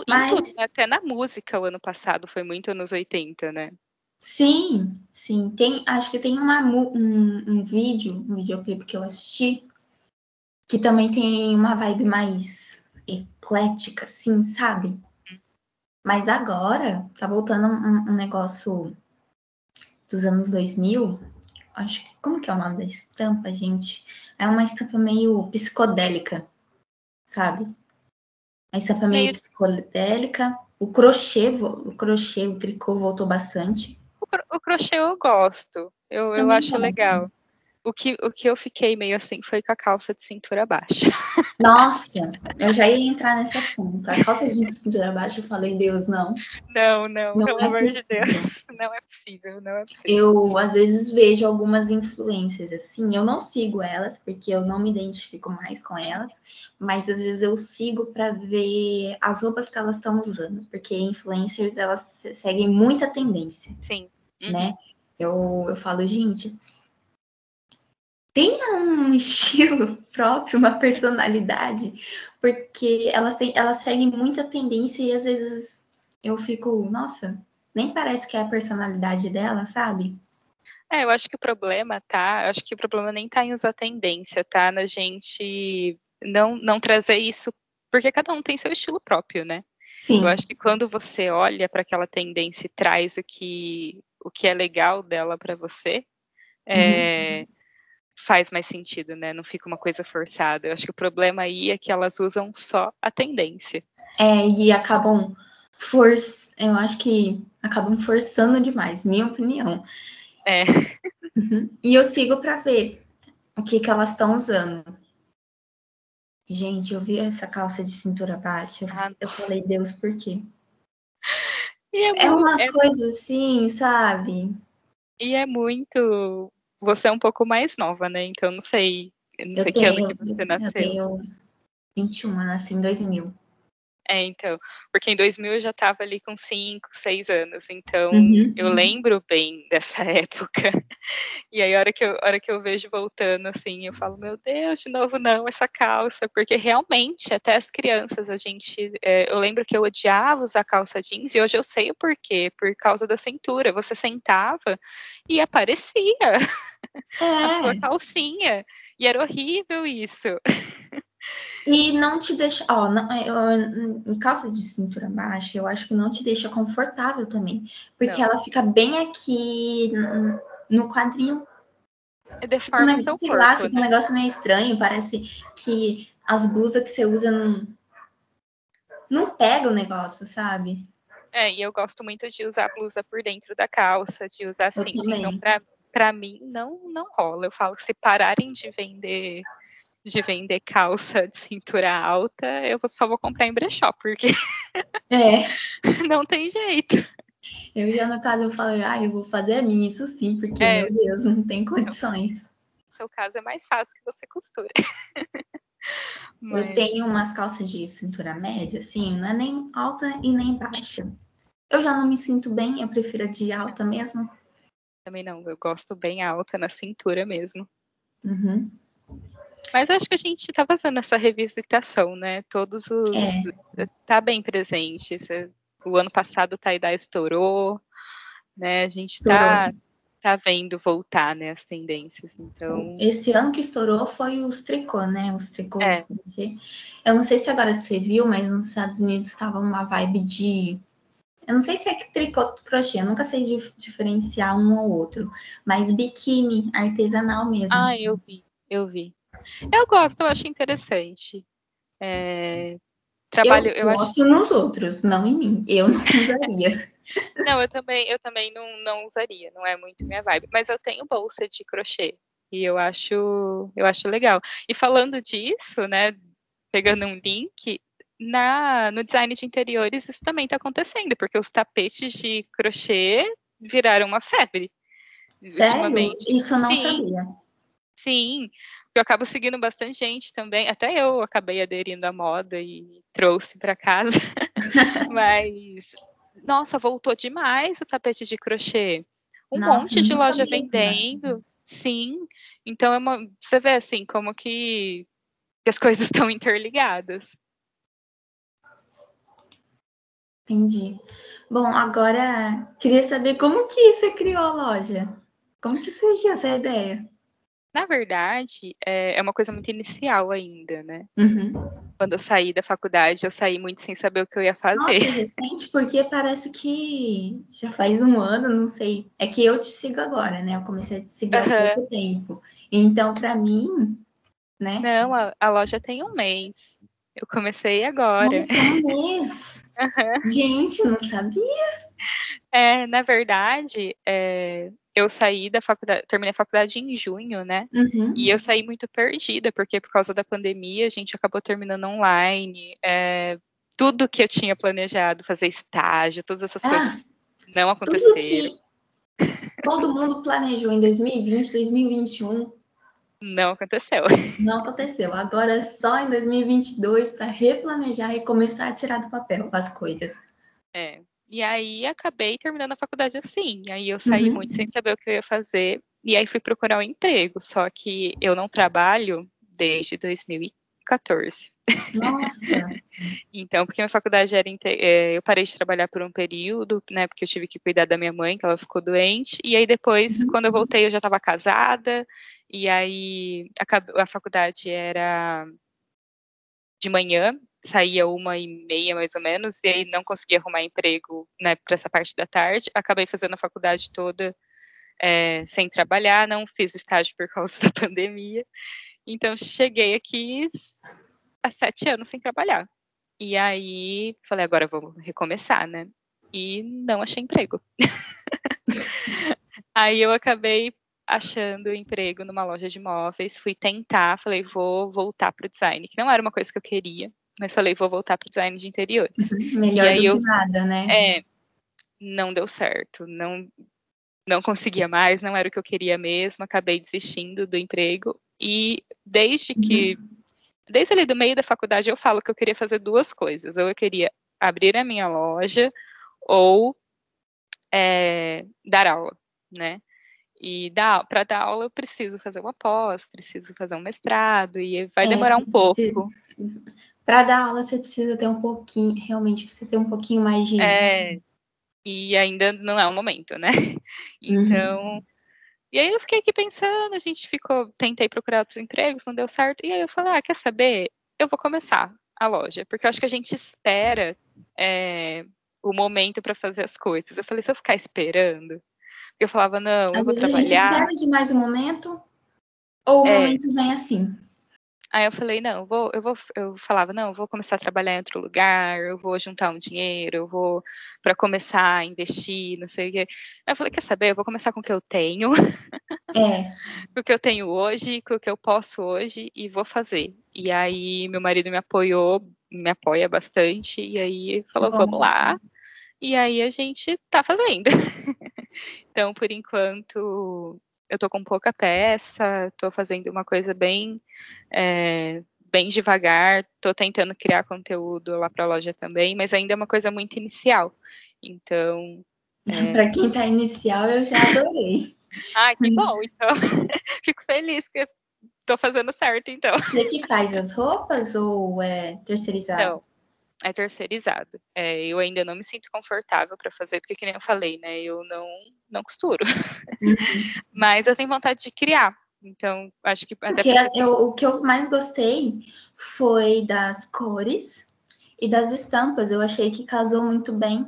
Mas... Tudo, né? até na música o ano passado foi muito anos 80, né? Sim, sim. Tem, acho que tem uma, um, um vídeo, um videoclipe que eu assisti, que também tem uma vibe mais eclética, assim, sabe? Mas agora tá voltando um, um, negócio dos anos 2000. Acho que como que é o nome da estampa, gente? É uma estampa meio psicodélica sabe? A estampa meio, meio psicodélica. O crochê, o crochê, o tricô voltou bastante. O, o crochê eu gosto. Eu, eu acho legal. O que, o que eu fiquei meio assim foi com a calça de cintura baixa. [LAUGHS] Nossa, eu já ia entrar nesse assunto. A calça de cintura baixa, eu falei, Deus, não. Não, não, não pelo é amor de Deus. [LAUGHS] Não é possível, não é possível. Eu, às vezes, vejo algumas influências assim. Eu não sigo elas, porque eu não me identifico mais com elas, mas às vezes eu sigo para ver as roupas que elas estão usando, porque influencers, elas seguem muita tendência. Sim. Né? Uhum. Né? Eu, eu falo, gente, tenha um [LAUGHS] estilo próprio, uma personalidade, porque elas, têm, elas seguem muita tendência e às vezes eu fico, nossa, nem parece que é a personalidade dela, sabe? É, eu acho que o problema tá, eu acho que o problema nem tá em usar tendência, tá? Na gente não, não trazer isso, porque cada um tem seu estilo próprio, né? Sim. Eu acho que quando você olha para aquela tendência e traz o que, o que é legal dela para você, é, uhum faz mais sentido, né? Não fica uma coisa forçada. Eu acho que o problema aí é que elas usam só a tendência. É, e acabam for... eu acho que acabam forçando demais, minha opinião. É. Uhum. E eu sigo para ver o que, que elas estão usando. Gente, eu vi essa calça de cintura baixa, ah, eu falei, Deus, por quê? É, é, uma é... coisa assim, sabe? E é muito. Você é um pouco mais nova, né? Então não sei. Não sei que ano que você nasceu. Eu tenho 21, eu nasci em 2000. É, então, porque em 2000 eu já estava ali com 5, 6 anos, então uhum. eu lembro bem [LAUGHS] dessa época. E aí, a hora que, eu, hora que eu vejo voltando, assim, eu falo, meu Deus, de novo não, essa calça, porque realmente, até as crianças, a gente, é, eu lembro que eu odiava usar calça jeans, e hoje eu sei o porquê, por causa da cintura, você sentava e aparecia é. [LAUGHS] a sua é. calcinha, e era horrível isso. [LAUGHS] E não te deixa, ó, não, eu, em calça de cintura baixa, eu acho que não te deixa confortável também, porque não. ela fica bem aqui no quadril. É deforma fica, seu sei corpo, lá, fica né? um negócio meio estranho, parece que as blusas que você usa não não pega o negócio, sabe? É, e eu gosto muito de usar blusa por dentro da calça, de usar cinto, então pra, pra mim não, não rola. Eu falo, se pararem de vender de vender calça de cintura alta, eu só vou comprar em brechó, porque é. [LAUGHS] não tem jeito. Eu já, no caso, eu falei, ah, eu vou fazer a minha, isso sim, porque, é, meu Deus, não tem condições. No seu caso é mais fácil que você costura. [LAUGHS] Mas... Eu tenho umas calças de cintura média, assim, não é nem alta e nem baixa. Eu já não me sinto bem, eu prefiro a de alta mesmo. Também não, eu gosto bem alta na cintura mesmo. Uhum. Mas acho que a gente está fazendo essa revisitação, né? Todos os. É. Tá bem presente. O ano passado o Taidá estourou, né? A gente está tá vendo voltar, né, as tendências. Então. Esse ano que estourou foi os tricô, né? Os tricôs. É. Eu não sei se agora você viu, mas nos Estados Unidos estava uma vibe de. Eu não sei se é tricô crochê, eu nunca sei diferenciar um ou outro, mas biquíni artesanal mesmo. Ah, eu vi, eu vi. Eu gosto, eu acho interessante. É, trabalho, eu, eu gosto acho... nos outros, não em mim. Eu não [LAUGHS] usaria. não, eu também, eu também não, não usaria, não é muito minha vibe. Mas eu tenho bolsa de crochê e eu acho, eu acho legal. E falando disso, né, pegando um link, na, no design de interiores isso também está acontecendo, porque os tapetes de crochê viraram uma febre. Sério? Isso eu não Sim. sabia. Sim, eu acabo seguindo bastante gente também. Até eu acabei aderindo à moda e trouxe para casa. [LAUGHS] Mas, nossa, voltou demais o tapete de crochê. Um nossa, monte de loja vendendo. Sim. Então, é uma, você vê assim, como que, que as coisas estão interligadas. Entendi. Bom, agora queria saber como que você criou a loja. Como que surgiu essa ideia? Na verdade, é, é uma coisa muito inicial ainda, né? Uhum. Quando eu saí da faculdade, eu saí muito sem saber o que eu ia fazer. Nossa, é recente, porque parece que já faz um ano, não sei. É que eu te sigo agora, né? Eu comecei a te seguir uhum. há pouco tempo. Então, para mim, né? Não, a, a, loja tem um mês. Eu comecei agora. Nossa, um mês! [LAUGHS] Uhum. Gente, não sabia. É, na verdade, é, eu saí da faculdade, terminei a faculdade em junho, né? Uhum. E eu saí muito perdida, porque por causa da pandemia a gente acabou terminando online. É, tudo que eu tinha planejado, fazer estágio, todas essas ah, coisas não aconteceram. todo mundo planejou em 2020, 2021. Não aconteceu. Não aconteceu. Agora é só em 2022 para replanejar e começar a tirar do papel as coisas. É. E aí acabei terminando a faculdade assim. Aí eu saí uhum. muito sem saber o que eu ia fazer. E aí fui procurar um emprego. Só que eu não trabalho desde 2014. Nossa! [LAUGHS] então, porque minha faculdade era. É, eu parei de trabalhar por um período, né? Porque eu tive que cuidar da minha mãe, que ela ficou doente. E aí depois, uhum. quando eu voltei, eu já estava casada. E aí a, a faculdade era de manhã, saía uma e meia mais ou menos, e aí não conseguia arrumar emprego né, para essa parte da tarde. Acabei fazendo a faculdade toda é, sem trabalhar, não fiz estágio por [LAUGHS] causa da pandemia. Então, cheguei aqui há sete anos sem trabalhar. E aí, falei, agora vamos recomeçar, né? E não achei emprego. [LAUGHS] aí eu acabei achando emprego numa loja de móveis, fui tentar, falei, vou voltar para o design, que não era uma coisa que eu queria, mas falei, vou voltar para o design de interiores. Uhum, melhor do eu, que nada, né? É, não deu certo, não não conseguia mais, não era o que eu queria mesmo, acabei desistindo do emprego e desde que uhum. desde ali do meio da faculdade eu falo que eu queria fazer duas coisas, ou eu queria abrir a minha loja ou é, dar aula, né? E para dar aula eu preciso fazer uma pós, preciso fazer um mestrado e vai é, demorar um pouco. Para dar aula você precisa ter um pouquinho, realmente precisa ter um pouquinho mais de. É, e ainda não é o momento, né? [LAUGHS] Então. Uhum. E aí eu fiquei aqui pensando, a gente ficou, tentei procurar outros empregos, não deu certo. E aí eu falei, ah, quer saber? Eu vou começar a loja, porque eu acho que a gente espera é, o momento para fazer as coisas. Eu falei, se eu ficar esperando, eu falava, não, Às eu vou trabalhar. Vezes a gente espera demais o momento, ou o é. momento vem assim. Aí eu falei, não, eu vou, eu vou, eu falava, não, eu vou começar a trabalhar em outro lugar, eu vou juntar um dinheiro, eu vou para começar a investir, não sei o quê. Aí eu falei, quer saber? Eu vou começar com o que eu tenho. É. [LAUGHS] com o que eu tenho hoje, com o que eu posso hoje e vou fazer. E aí meu marido me apoiou, me apoia bastante, e aí falou, vamos lá. E aí a gente tá fazendo. [LAUGHS] então, por enquanto, eu tô com pouca peça, tô fazendo uma coisa bem é, bem devagar, tô tentando criar conteúdo lá para a loja também, mas ainda é uma coisa muito inicial. Então, é... [LAUGHS] para quem tá inicial, eu já adorei. ah, que bom. Então, [LAUGHS] fico feliz que tô fazendo certo, então. Você que faz as roupas ou é terceirizado? Não, é terceirizado. É, eu ainda não me sinto confortável para fazer, porque, que nem eu falei, né? Eu não, não costuro. Uhum. [LAUGHS] Mas eu tenho vontade de criar. Então, acho que até porque, porque... Eu, o que eu mais gostei foi das cores e das estampas. Eu achei que casou muito bem.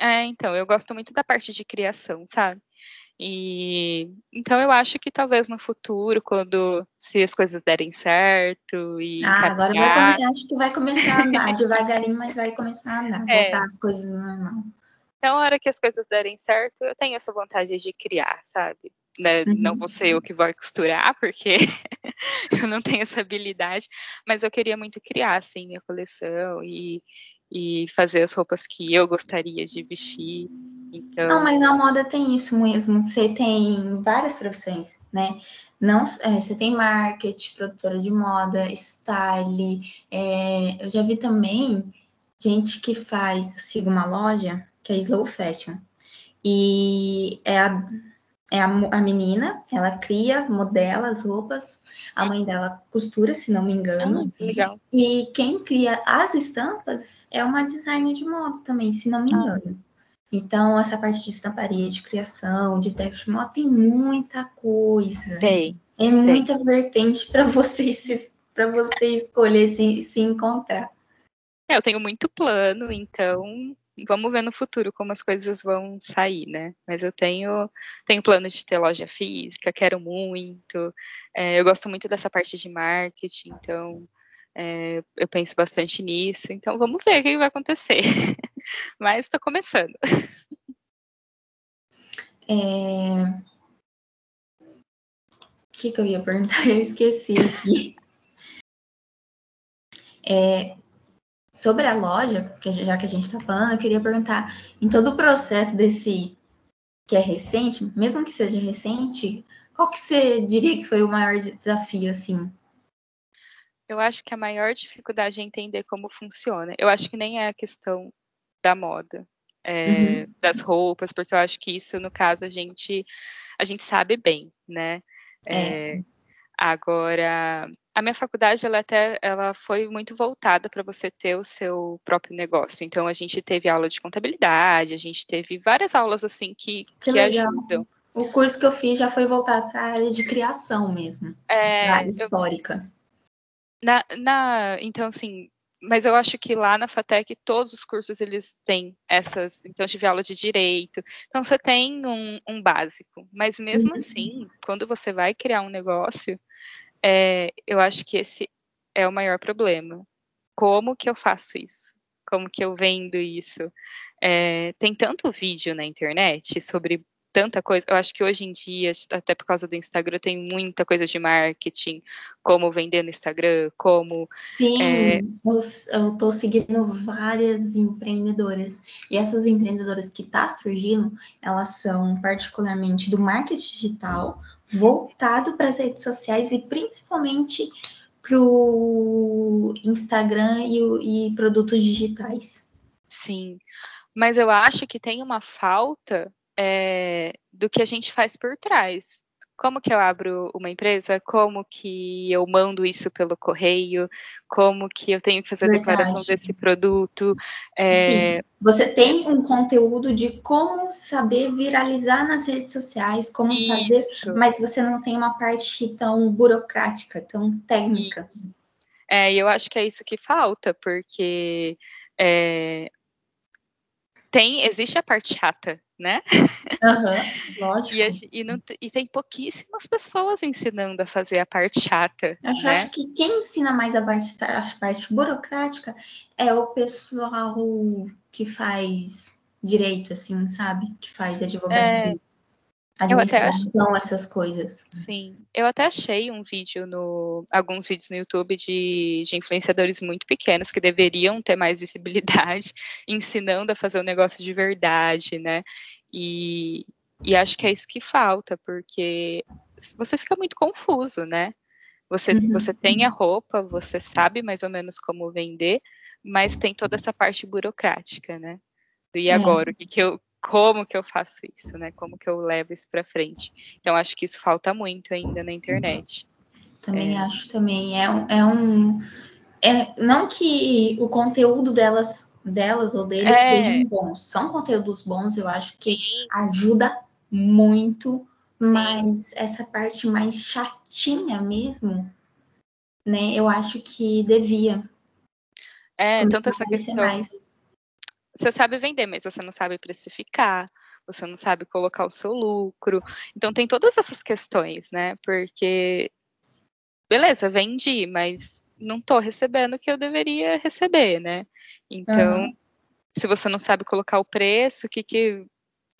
É, então, eu gosto muito da parte de criação, sabe? E então eu acho que talvez no futuro, quando se as coisas derem certo e ah, agora vai acho que vai começar a andar devagarinho, mas vai começar a andar, é. voltar as coisas normal. Então, a hora que as coisas derem certo, eu tenho essa vontade de criar, sabe? Né? Uhum. Não vou ser eu que vai costurar, porque [LAUGHS] eu não tenho essa habilidade, mas eu queria muito criar, assim, minha coleção e, e fazer as roupas que eu gostaria de vestir. Então... Não, mas na moda tem isso mesmo. Você tem várias profissões, né? Não, é, você tem marketing, produtora de moda, style. É, eu já vi também gente que faz, eu sigo uma loja que é Slow Fashion. E é a, é a, a menina, ela cria, modela as roupas, a mãe dela costura, se não me engano. Ah, legal. E quem cria as estampas é uma designer de moda também, se não me ah. engano. Ah. Então, essa parte de estamparia, de criação, de teste de moda, tem muita coisa. Tem. É muita tem. vertente para você, para você escolher se, se encontrar. É, eu tenho muito plano, então vamos ver no futuro como as coisas vão sair, né? Mas eu tenho, tenho plano de ter loja física, quero muito. É, eu gosto muito dessa parte de marketing, então é, eu penso bastante nisso. Então vamos ver o que vai acontecer. [LAUGHS] Mas estou começando. É... O que, que eu ia perguntar? [LAUGHS] Eu esqueci aqui. É, sobre a loja, que já que a gente está falando, eu queria perguntar, em todo o processo desse que é recente, mesmo que seja recente, qual que você diria que foi o maior desafio, assim? Eu acho que a maior dificuldade é entender como funciona. Eu acho que nem é a questão da moda, é, uhum. das roupas, porque eu acho que isso, no caso, a gente, a gente sabe bem, né? É, é. Agora, a minha faculdade, ela até, ela foi muito voltada para você ter o seu próprio negócio. Então, a gente teve aula de contabilidade, a gente teve várias aulas, assim, que, que, que ajudam. O curso que eu fiz já foi voltado para a área de criação mesmo, é, área histórica. Eu, na, na, então, assim, mas eu acho que lá na FATEC todos os cursos eles têm essas. Então, eu tive aula de direito. Então, você tem um, um básico. Mas mesmo uhum. assim, quando você vai criar um negócio, é, eu acho que esse é o maior problema. Como que eu faço isso? Como que eu vendo isso? É, tem tanto vídeo na internet sobre tanta coisa. Eu acho que hoje em dia, até por causa do Instagram, tem muita coisa de marketing, como vender no Instagram, como. Sim, é... eu estou seguindo várias empreendedoras. E essas empreendedoras que tá surgindo, elas são particularmente do marketing digital, voltado para as redes sociais e principalmente para o Instagram e, e produtos digitais. Sim, mas eu acho que tem uma falta é, do que a gente faz por trás. Como que eu abro uma empresa? Como que eu mando isso pelo correio? Como que eu tenho que fazer Verdade. a declaração desse produto? É... Sim, você tem um conteúdo de como saber viralizar nas redes sociais, como isso. fazer, mas você não tem uma parte tão burocrática, tão técnica. Isso. É, e eu acho que é isso que falta, porque é, tem, existe a parte chata, né? Uhum, [LAUGHS] lógico. E, e, não, e, tem pouquíssimas pessoas ensinando a fazer a parte chata. Eu né? acho que quem ensina mais a parte, a parte burocrática é o pessoal que faz direito, assim, sabe? Que faz advocacia. É, administração, essas coisas. Sim, eu até achei um vídeo no, alguns vídeos no YouTube de, de influenciadores muito pequenos que deveriam ter mais visibilidade, [LAUGHS] ensinando a fazer o um negócio de verdade, né? E, e acho que é isso que falta, porque você fica muito confuso, né? Você, uhum. você tem a roupa, você sabe mais ou menos como vender, mas tem toda essa parte burocrática, né? E é. agora, é. o que, que eu, como que eu faço isso, né? Como que eu levo isso para frente? Então acho que isso falta muito ainda na internet. Também é. acho também é um, é um é, não que o conteúdo delas delas ou deles é. sejam bons, são conteúdos bons, eu acho que Sim. ajuda muito, Sim. mas essa parte mais chatinha mesmo, né? Eu acho que devia. É, tanto essa questão. Mais você sabe vender, mas você não sabe precificar, você não sabe colocar o seu lucro. Então tem todas essas questões, né? Porque beleza, vendi, mas não estou recebendo o que eu deveria receber, né? Então, uhum. se você não sabe colocar o preço, o que que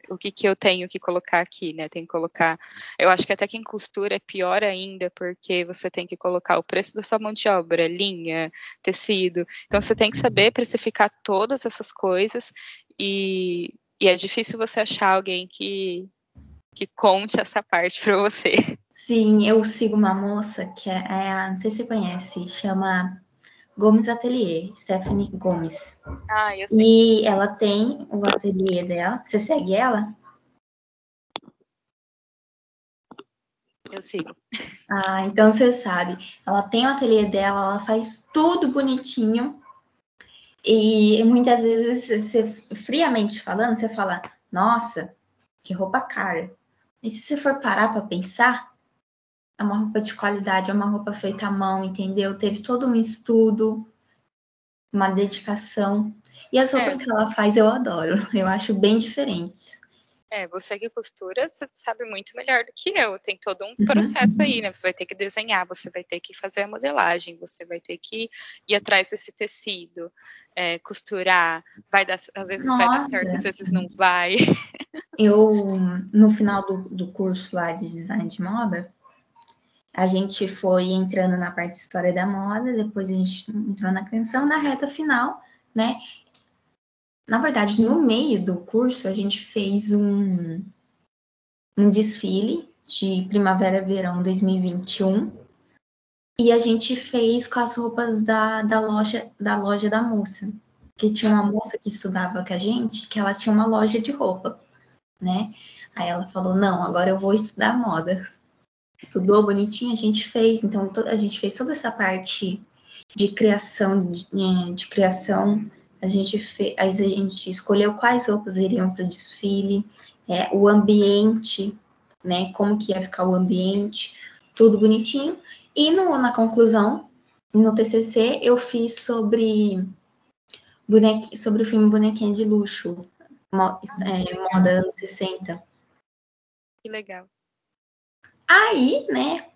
o que, que eu tenho que colocar aqui, né? Tem que colocar. Eu acho que até quem costura é pior ainda, porque você tem que colocar o preço da sua mão de obra, linha, tecido. Então você tem que saber precificar todas essas coisas e, e é difícil você achar alguém que, que conte essa parte para você. Sim, eu sigo uma moça que é, é, não sei se você conhece, chama Gomes Atelier, Stephanie Gomes. Ah, eu sei. E ela tem o ateliê dela. Você segue ela? Eu sigo. Ah, então você sabe. Ela tem o ateliê dela, ela faz tudo bonitinho. E muitas vezes, você, friamente falando, você fala: Nossa, que roupa cara. E se você for parar para pensar, é uma roupa de qualidade, é uma roupa feita à mão, entendeu? Teve todo um estudo, uma dedicação. E as roupas é. que ela faz eu adoro, eu acho bem diferentes. É, você que costura, você sabe muito melhor do que eu. Tem todo um uhum. processo aí, né? Você vai ter que desenhar, você vai ter que fazer a modelagem, você vai ter que ir atrás desse tecido, é, costurar. Vai dar, às vezes Nossa. vai dar certo, às vezes não vai. [LAUGHS] Eu, no final do, do curso lá de design de moda, a gente foi entrando na parte de história da moda, depois a gente entrou na canção, na reta final, né? Na verdade, no meio do curso, a gente fez um, um desfile de primavera-verão 2021 e a gente fez com as roupas da, da, loja, da loja da moça, que tinha uma moça que estudava com a gente, que ela tinha uma loja de roupa, né? Aí ela falou, não, agora eu vou estudar moda estudou bonitinho, a gente fez. Então, a gente fez toda essa parte de criação, de, é, de criação. A gente, fez, a gente escolheu quais roupas iriam para o desfile, é, o ambiente, né? Como que ia ficar o ambiente, tudo bonitinho. E no, na conclusão, no TCC eu fiz sobre bonequi, sobre o filme Bonequinha de Luxo, é, moda anos 60. Que legal. Aí, né,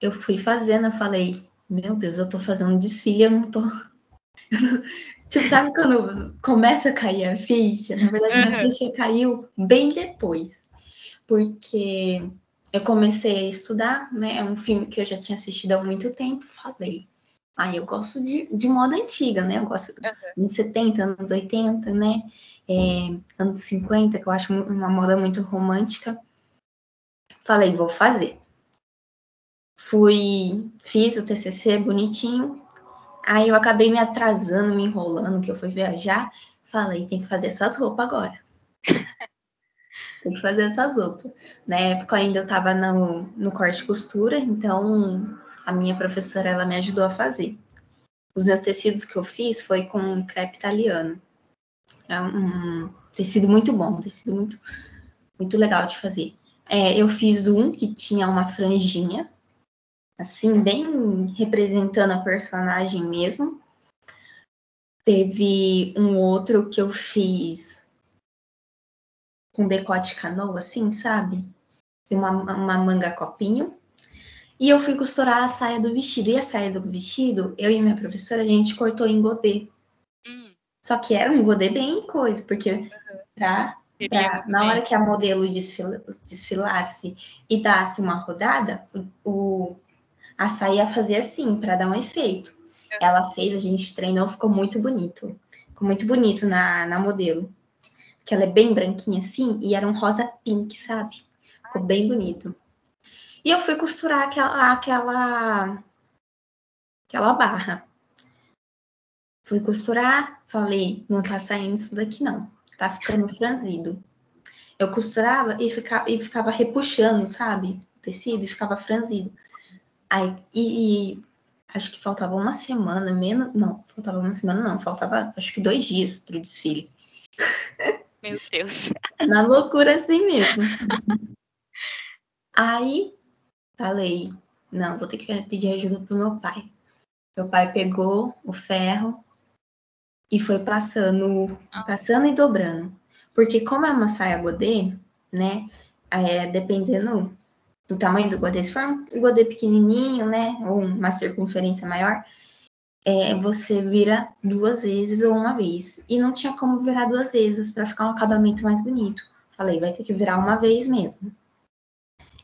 eu fui fazendo, eu falei, meu Deus, eu tô fazendo um desfile, eu não tô. [LAUGHS] tipo, sabe quando começa a cair a ficha? Na verdade, uhum. minha ficha caiu bem depois. Porque eu comecei a estudar, né? É um filme que eu já tinha assistido há muito tempo. Falei, ah, eu gosto de, de moda antiga, né? Eu gosto uhum. anos 70, anos 80, né? É, anos 50, que eu acho uma moda muito romântica. Falei, vou fazer. Fui, fiz o TCC bonitinho. Aí eu acabei me atrasando, me enrolando, que eu fui viajar. Falei, tem que fazer essas roupas agora. [LAUGHS] tem que fazer essas roupas. Na época ainda eu estava no, no corte costura, então a minha professora ela me ajudou a fazer. Os meus tecidos que eu fiz foi com crepe italiano. É um, tecido muito bom, um tecido muito, muito legal de fazer. É, eu fiz um que tinha uma franjinha, assim, bem representando a personagem mesmo. Teve um outro que eu fiz com decote canoa, assim, sabe? Uma, uma manga copinho. E eu fui costurar a saia do vestido. E a saia do vestido, eu e minha professora, a gente cortou em godê. Hum. Só que era um godê bem coisa, porque uhum. pra, pra na hora que a modelo desfila, desfilasse e dasse uma rodada, o, a saia fazia assim, para dar um efeito. Uhum. Ela fez, a gente treinou, ficou muito bonito. Ficou muito bonito na, na modelo. Que ela é bem branquinha assim, e era um rosa pink, sabe? Ficou bem bonito. E eu fui costurar aquela, aquela, aquela barra. Fui costurar, falei, não tá saindo isso daqui não, tá ficando franzido. Eu costurava e ficava, e ficava repuxando, sabe? O tecido e ficava franzido. Aí, e, e, acho que faltava uma semana, menos. Não, faltava uma semana, não, faltava acho que dois dias pro desfile. [LAUGHS] Meu Deus. Na loucura assim mesmo. Aí falei, não, vou ter que pedir ajuda pro meu pai. Meu pai pegou o ferro e foi passando, passando e dobrando. Porque como é uma saia godê, né, é, dependendo do tamanho do godê, se for um godê pequenininho, né, ou uma circunferência maior, é, você vira duas vezes ou uma vez. E não tinha como virar duas vezes para ficar um acabamento mais bonito. Falei, vai ter que virar uma vez mesmo.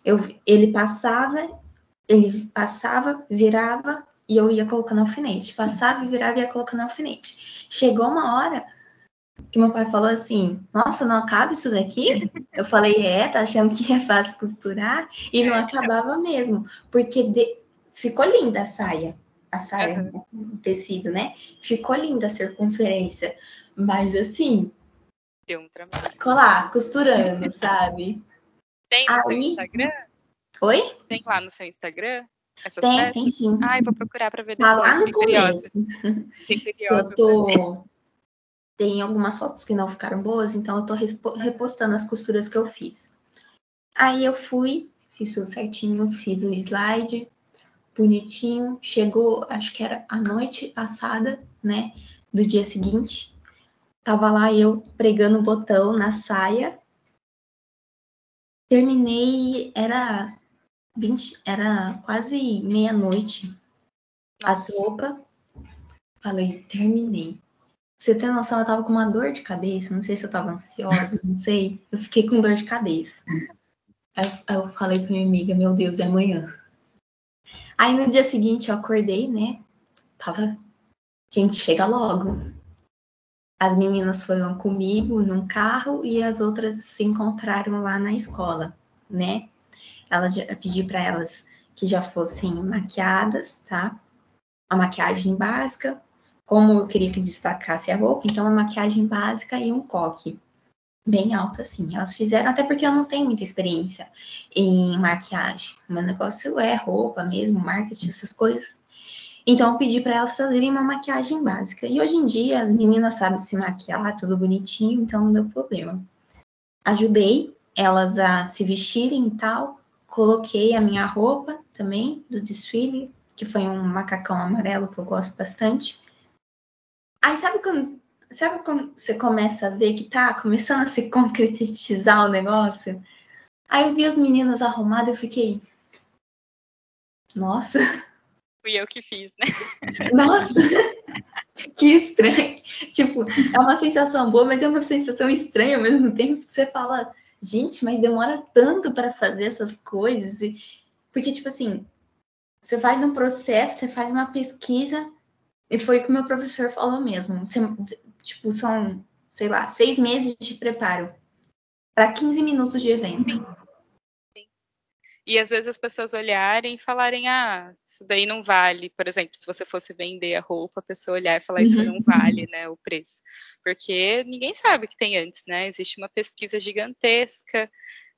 Eu, ele passava, ele passava, virava e eu ia colocando alfinete. Passava, virava e ia colocando alfinete. Chegou uma hora que meu pai falou assim: Nossa, não acaba isso daqui? Eu falei: É, tá achando que é fácil costurar? E não acabava mesmo, porque de... ficou linda a saia, a saia, uhum. o tecido, né? Ficou linda a circunferência, mas assim. Deu um trabalho. Ficou lá, costurando, sabe? Tem no Aí... seu Instagram? Oi? Tem lá no seu Instagram? Essas tem, tem sim. Ai, vou procurar para ver depois. Tá lá no começo. eu tô tem algumas fotos que não ficaram boas, então eu tô repostando as costuras que eu fiz. Aí eu fui, fiz tudo certinho, fiz o slide, bonitinho. Chegou, acho que era a noite passada, né? Do dia seguinte. Tava lá eu pregando o botão na saia. Terminei, era 20, era quase meia-noite. As roupas. Falei, terminei. Você tem noção, eu tava com uma dor de cabeça, não sei se eu tava ansiosa, não sei. Eu fiquei com dor de cabeça. Aí, aí eu falei pra minha amiga, meu Deus, é amanhã. Aí no dia seguinte eu acordei, né? Tava. Gente, chega logo. As meninas foram comigo num carro e as outras se encontraram lá na escola, né? Ela já pedi para elas que já fossem maquiadas, tá? A maquiagem básica, como eu queria que destacasse a roupa, então uma maquiagem básica e um coque bem alto assim. Elas fizeram até porque eu não tenho muita experiência em maquiagem. Meu negócio é roupa mesmo, marketing, essas coisas. Então eu pedi para elas fazerem uma maquiagem básica. E hoje em dia as meninas sabem se maquiar, tudo bonitinho, então não deu problema. Ajudei elas a se vestirem e tal. Coloquei a minha roupa também do desfile, que foi um macacão amarelo que eu gosto bastante. Aí sabe quando, sabe quando você começa a ver que tá começando a se concretizar o negócio? Aí eu vi as meninas arrumadas e fiquei. Nossa. Fui eu que fiz, né? [LAUGHS] [LAUGHS] Nossa! que estranho. Tipo, é uma sensação boa, mas é uma sensação estranha ao mesmo tempo que você fala, gente, mas demora tanto para fazer essas coisas. Porque, tipo assim, você vai num processo, você faz uma pesquisa, e foi o que o meu professor falou mesmo. Você, tipo, são, sei lá, seis meses de preparo para 15 minutos de evento. E às vezes as pessoas olharem e falarem, ah, isso daí não vale. Por exemplo, se você fosse vender a roupa, a pessoa olhar e falar, isso não uhum. vale, né, o preço. Porque ninguém sabe o que tem antes, né? Existe uma pesquisa gigantesca,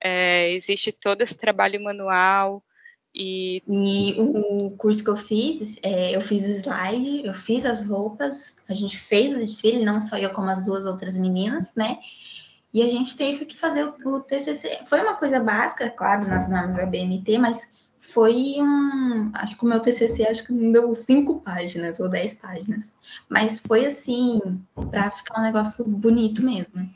é, existe todo esse trabalho manual. E... e o curso que eu fiz, é, eu fiz slide, eu fiz as roupas, a gente fez o desfile, não só eu, como as duas outras meninas, né? E a gente teve que fazer o, o TCC. Foi uma coisa básica, claro, nas normas da BNT, mas foi um. Acho que o meu TCC acho que deu cinco páginas ou dez páginas. Mas foi assim, para ficar um negócio bonito mesmo.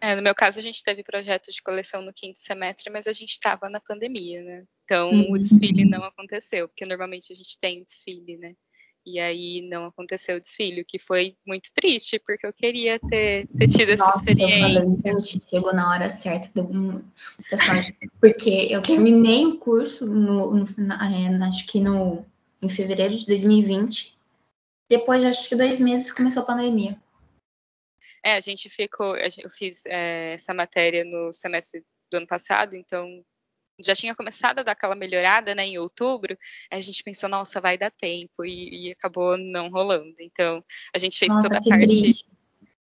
É, no meu caso, a gente teve projeto de coleção no quinto semestre, mas a gente estava na pandemia, né? Então uhum. o desfile não aconteceu, porque normalmente a gente tem desfile, né? E aí não aconteceu o desfile, o que foi muito triste, porque eu queria ter, ter tido essa Nossa, experiência. Eu falei, gente, chegou na hora certa, deu muita sorte. porque eu terminei o curso, no, no é, acho que no, em fevereiro de 2020. Depois, acho que dois meses, começou a pandemia. É, a gente ficou, eu fiz é, essa matéria no semestre do ano passado, então já tinha começado a dar aquela melhorada, né, em outubro, a gente pensou, nossa, vai dar tempo, e, e acabou não rolando. Então, a gente fez nossa, toda a parte.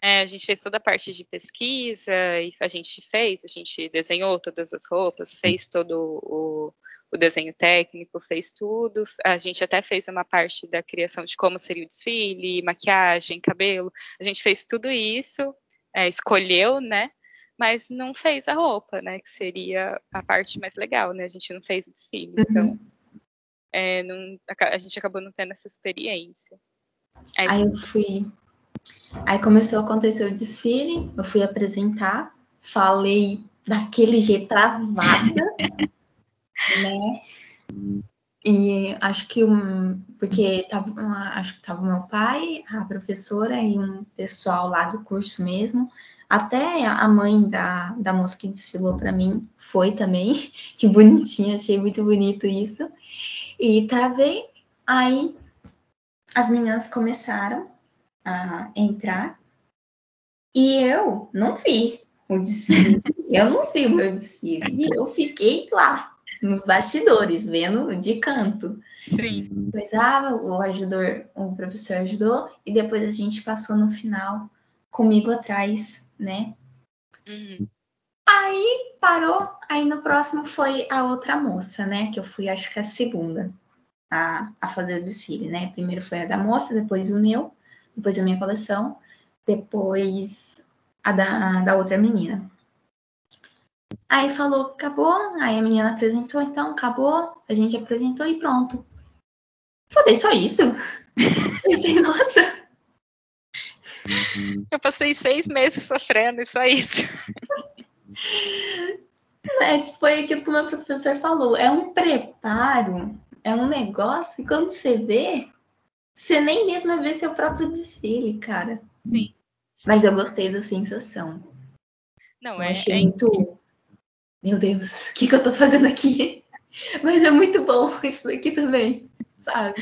É, a gente fez toda a parte de pesquisa, e a gente fez, a gente desenhou todas as roupas, fez todo o, o desenho técnico, fez tudo. A gente até fez uma parte da criação de como seria o desfile, maquiagem, cabelo. A gente fez tudo isso, é, escolheu, né? Mas não fez a roupa, né? Que seria a parte mais legal, né? A gente não fez o desfile, uhum. então é, não, a, a, gente acabou não tendo essa experiência. Aí, Aí eu fui. Aí começou a acontecer o desfile, eu fui apresentar, falei daquele jeito travada, [LAUGHS] né? E acho que um, porque tava, acho que tava meu pai, a professora e um pessoal lá do curso mesmo. Até a mãe da, da moça que desfilou para mim foi também. [LAUGHS] Que bonitinha, achei muito bonito isso. E travei. Aí as meninas começaram a entrar e eu não vi o desfile. [LAUGHS] Eu não vi o meu desfile. Eu fiquei lá nos bastidores, vendo de canto. Sim. Depois, ah, o ajudor, o professor ajudou, e depois a gente passou no final comigo atrás, né? Uhum. Aí parou, aí no próximo foi a outra moça, né? Que eu fui, acho que a segunda a, a fazer o desfile, né? Primeiro foi a da moça, depois o meu, depois a minha coleção, depois a da, da outra menina. Aí falou, acabou. Aí a menina apresentou, então acabou. A gente apresentou e pronto. Falei, só isso? [LAUGHS] Pensei, nossa. Eu passei seis meses sofrendo e só isso. Mas foi aquilo que o meu professor falou. É um preparo, é um negócio que quando você vê, você nem mesmo vê seu próprio desfile, cara. Sim. Mas eu gostei da sensação. Não, eu é, achei é muito meu Deus, o que, que eu tô fazendo aqui? [LAUGHS] Mas é muito bom isso daqui também, sabe?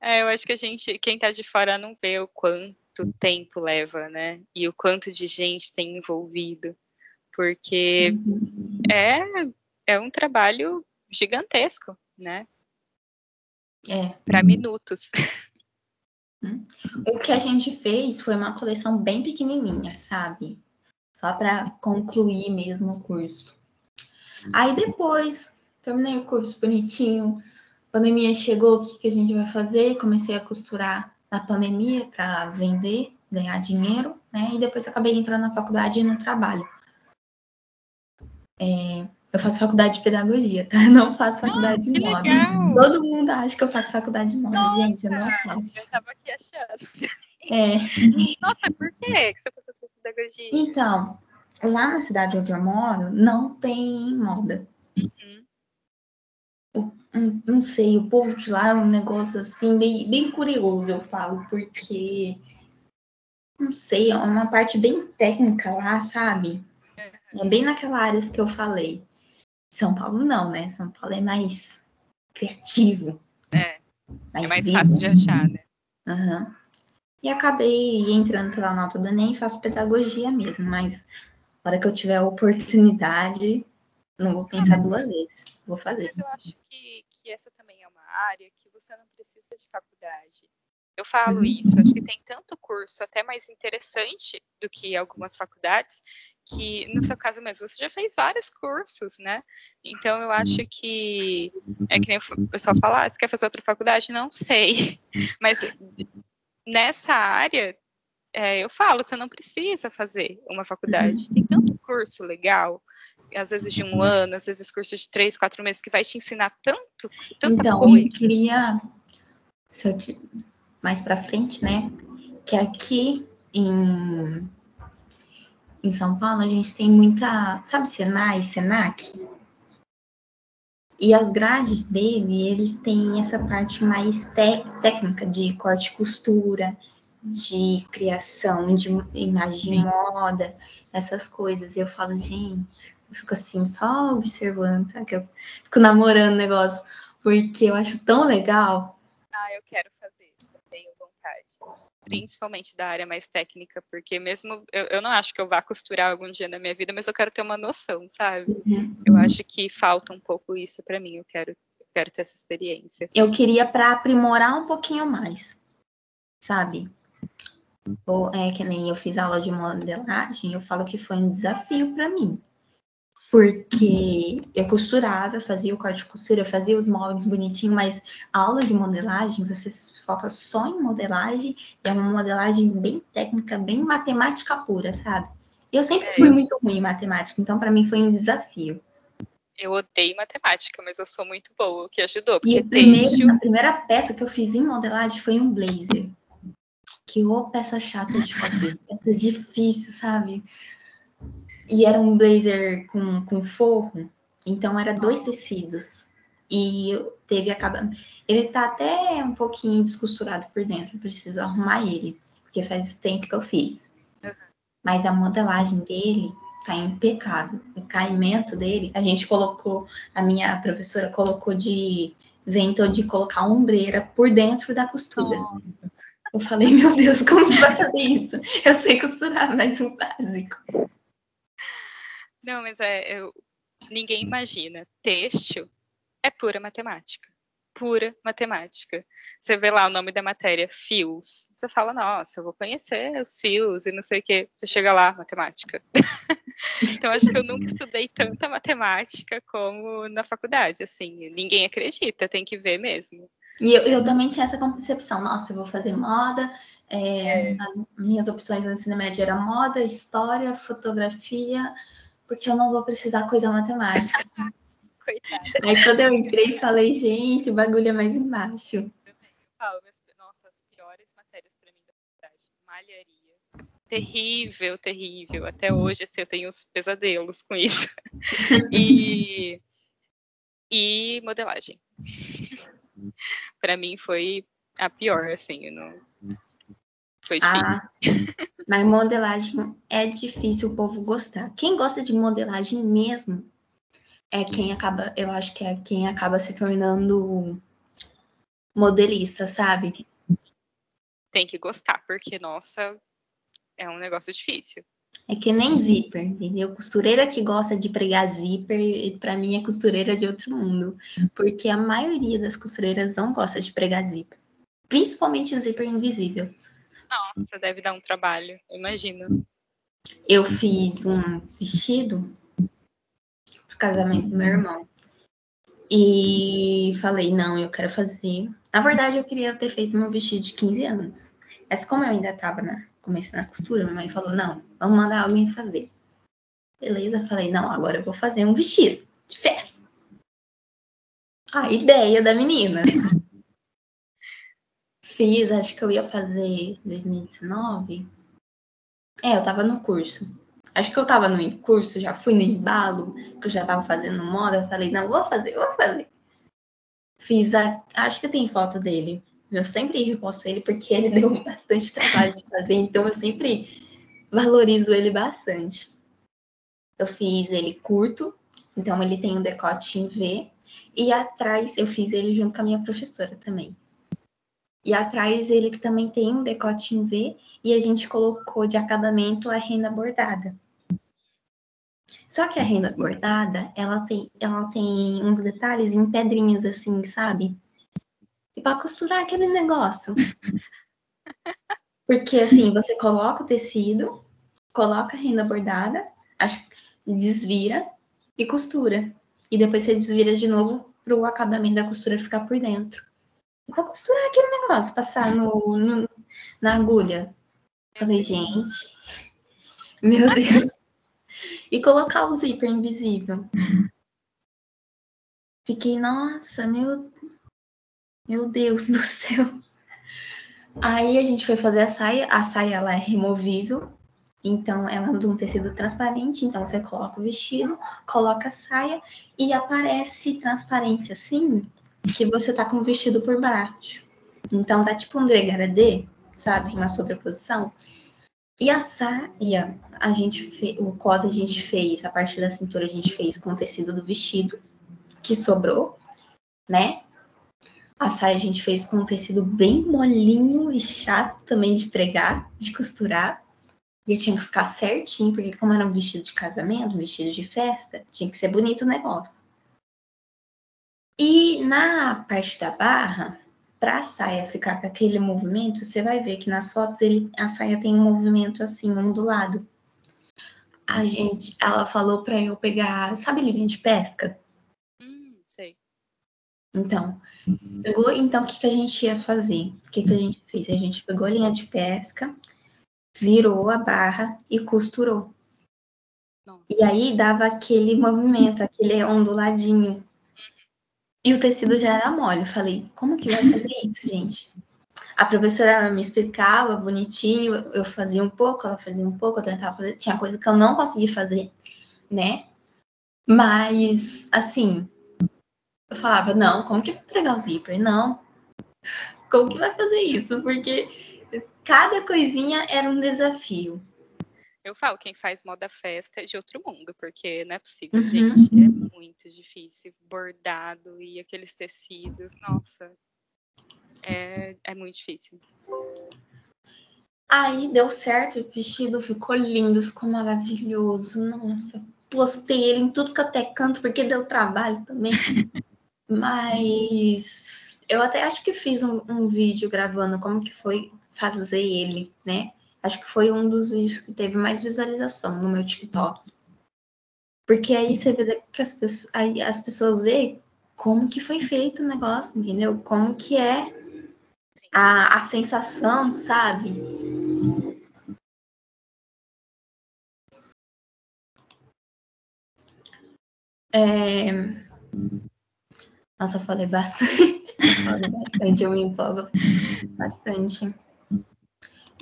É, eu acho que a gente, quem tá de fora não vê o quanto tempo leva, né? E o quanto de gente tem envolvido. Porque uhum. é, é um trabalho gigantesco, né? É. Para minutos. [LAUGHS] Hum. O que a gente fez foi uma coleção bem pequenininha, sabe? Só para concluir mesmo o curso. Aí depois, terminei o curso bonitinho, pandemia chegou, o que, que a gente vai fazer? Comecei a costurar na pandemia para vender, ganhar dinheiro, né? E depois acabei entrando na faculdade e no trabalho. É, Eu faço faculdade de pedagogia, tá? Eu [LAUGHS] não faço faculdade ah, de moda. Legal. Todo mundo acha que eu faço faculdade de moda. Nossa, Gente, eu não faço. Eu tava aqui achando. É. [LAUGHS] Nossa, por que você faz pedagogia? Então, lá na cidade onde eu moro, não tem moda. Uhum. Não, não sei, o povo de lá é um negócio assim, bem, bem curioso, eu falo, porque não sei, é uma parte bem técnica lá, sabe? É bem naquela área que eu falei. São Paulo não, né? São Paulo é mais criativo. É. Mais é mais vivo. fácil de achar, né? Uhum. E acabei entrando pela nota do Enem e faço pedagogia mesmo, mas na hora que eu tiver a oportunidade, não vou pensar duas vezes. Vou fazer. Mas eu acho que, que essa também é uma área que você não precisa de faculdade. Eu falo uhum. isso, acho que tem tanto curso até mais interessante do que algumas faculdades, que no seu caso mesmo, você já fez vários cursos, né? Então eu acho que é que nem o pessoal fala, ah, você quer fazer outra faculdade? Não sei. Mas nessa área, é, eu falo, você não precisa fazer uma faculdade. Tem tanto curso legal, às vezes de um ano, às vezes curso de três, quatro meses, que vai te ensinar tanto, tanta então, coisa. eu queria, se eu te, mais para frente, né, que aqui em, em São Paulo a gente tem muita, sabe, Senai, Senac? E as grades dele, eles têm essa parte mais técnica de corte e costura, de criação de imagem de moda, essas coisas. E eu falo, gente, eu fico assim, só observando, sabe? Que eu fico namorando o negócio, porque eu acho tão legal. Ah, eu quero fazer, eu tenho vontade. Principalmente da área mais técnica, porque mesmo eu, eu não acho que eu vá costurar algum dia na minha vida, mas eu quero ter uma noção, sabe? Uhum. Eu acho que falta um pouco isso para mim, eu quero, eu quero ter essa experiência. Eu queria para aprimorar um pouquinho mais, sabe? Ou, é que nem eu fiz aula de modelagem, eu falo que foi um desafio para mim. Porque eu costurava, fazia o corte de costura, fazia os moldes bonitinhos, mas a aula de modelagem, você foca só em modelagem, é uma modelagem bem técnica, bem matemática pura, sabe? Eu sempre fui é. muito ruim em matemática, então para mim foi um desafio. Eu odeio matemática, mas eu sou muito boa, o que ajudou. Porque e a primeira, a primeira peça que eu fiz em modelagem foi um blazer. Que ô peça chata de fazer, peça difícil, sabe? E era um blazer com, com forro, então era dois tecidos. E teve acaba Ele tá até um pouquinho descosturado por dentro, preciso arrumar ele, porque faz tempo que eu fiz. Mas a modelagem dele tá impecável. O caimento dele, a gente colocou, a minha professora colocou de ventou de colocar ombreira por dentro da costura. Nossa. Eu falei, meu Deus, como fazer isso? Eu sei costurar, mas o básico. Não, mas é, eu, ninguém imagina. Têxtil é pura matemática. Pura matemática. Você vê lá o nome da matéria, fios. Você fala, nossa, eu vou conhecer os fios e não sei o quê. Você chega lá, matemática. [LAUGHS] então, acho que eu nunca estudei tanta matemática como na faculdade, assim. Ninguém acredita, tem que ver mesmo. E eu, eu também tinha essa concepção, nossa, eu vou fazer moda, é, é. minhas opções no ensino médio era moda, história, fotografia, porque eu não vou precisar coisa matemática. [LAUGHS] Coitada. Aí quando eu entrei, falei, gente, o bagulho é mais embaixo. Eu falo, nossa, as piores matérias para mim da faculdade, malharia. Terrível, terrível. Até hoje, assim, eu tenho uns pesadelos com isso. E, e modelagem. para mim foi a pior, assim, não, foi difícil. Ah, mas modelagem é difícil o povo gostar. Quem gosta de modelagem mesmo é quem acaba, eu acho que é quem acaba se tornando modelista, sabe? Tem que gostar, porque, nossa, é um negócio difícil. É que nem zíper, entendeu? Costureira que gosta de pregar zíper, para mim é costureira de outro mundo. Porque a maioria das costureiras não gosta de pregar zíper. Principalmente zíper invisível. Nossa, deve dar um trabalho, imagino. Eu fiz um vestido pro casamento do meu irmão. E falei, não, eu quero fazer. Na verdade, eu queria ter feito meu vestido de 15 anos. Mas como eu ainda tava na, começando a costura, minha mãe falou, não, vamos mandar alguém fazer. Beleza, falei, não, agora eu vou fazer um vestido. de festa. A ideia da menina. Fiz, acho que eu ia fazer 2019. É, eu tava no curso. Acho que eu tava no curso, já fui no embalo, que eu já tava fazendo moda. Falei, não, vou fazer, vou fazer. Fiz a. Acho que tem foto dele. Eu sempre reposto ele porque ele [LAUGHS] deu bastante trabalho de fazer, então eu sempre valorizo ele bastante. Eu fiz ele curto, então ele tem um decote em V. E atrás eu fiz ele junto com a minha professora também. E atrás ele também tem um decote em V e a gente colocou de acabamento a renda bordada. Só que a renda bordada, ela tem, ela tem uns detalhes em pedrinhas assim, sabe? E para costurar aquele negócio. Porque assim, você coloca o tecido, coloca a renda bordada, desvira e costura. E depois você desvira de novo para o acabamento da costura ficar por dentro. Vou costurar aquele negócio, passar no, no, na agulha. Falei, gente, meu Deus. E colocar o zíper invisível. Fiquei, nossa, meu, meu Deus do céu. Aí a gente foi fazer a saia. A saia ela é removível, então ela é de um tecido transparente. Então você coloca o vestido, coloca a saia e aparece transparente assim que você tá com o vestido por baixo. Então tá tipo um degradê, sabe? Uma sobreposição. E a saia, a gente o cos a gente fez, a parte da cintura a gente fez com o tecido do vestido, que sobrou, né? A saia a gente fez com um tecido bem molinho e chato também de pregar, de costurar. E tinha que ficar certinho, porque como era um vestido de casamento, um vestido de festa, tinha que ser bonito o negócio. E na parte da barra, para a saia ficar com aquele movimento, você vai ver que nas fotos ele, a saia tem um movimento assim, ondulado. A gente, ela falou para eu pegar, sabe linha de pesca? Hum, sei. Então, pegou, então o que, que a gente ia fazer? O que, que a gente fez? A gente pegou a linha de pesca, virou a barra e costurou. Nossa. E aí dava aquele movimento, aquele onduladinho. E o tecido já era mole. Eu falei, como que vai fazer isso, gente? A professora me explicava bonitinho, eu fazia um pouco, ela fazia um pouco, eu tentava fazer. Tinha coisa que eu não consegui fazer, né? Mas, assim, eu falava, não, como que vai pregar o zíper? Não. Como que vai fazer isso? Porque cada coisinha era um desafio. Eu falo, quem faz moda festa é de outro mundo, porque não é possível, uhum. gente. É muito difícil. Bordado e aqueles tecidos, nossa. É, é muito difícil. Aí deu certo, o vestido ficou lindo, ficou maravilhoso. Nossa, postei ele em tudo que até canto, porque deu trabalho também. [LAUGHS] Mas eu até acho que fiz um, um vídeo gravando como que foi fazer ele, né? Acho que foi um dos vídeos que teve mais visualização no meu TikTok. Porque aí você vê que as pessoas, aí as pessoas veem como que foi feito o negócio, entendeu? Como que é a, a sensação, sabe? É... Nossa, eu falei bastante. [LAUGHS] Bastante, eu me empolgo bastante.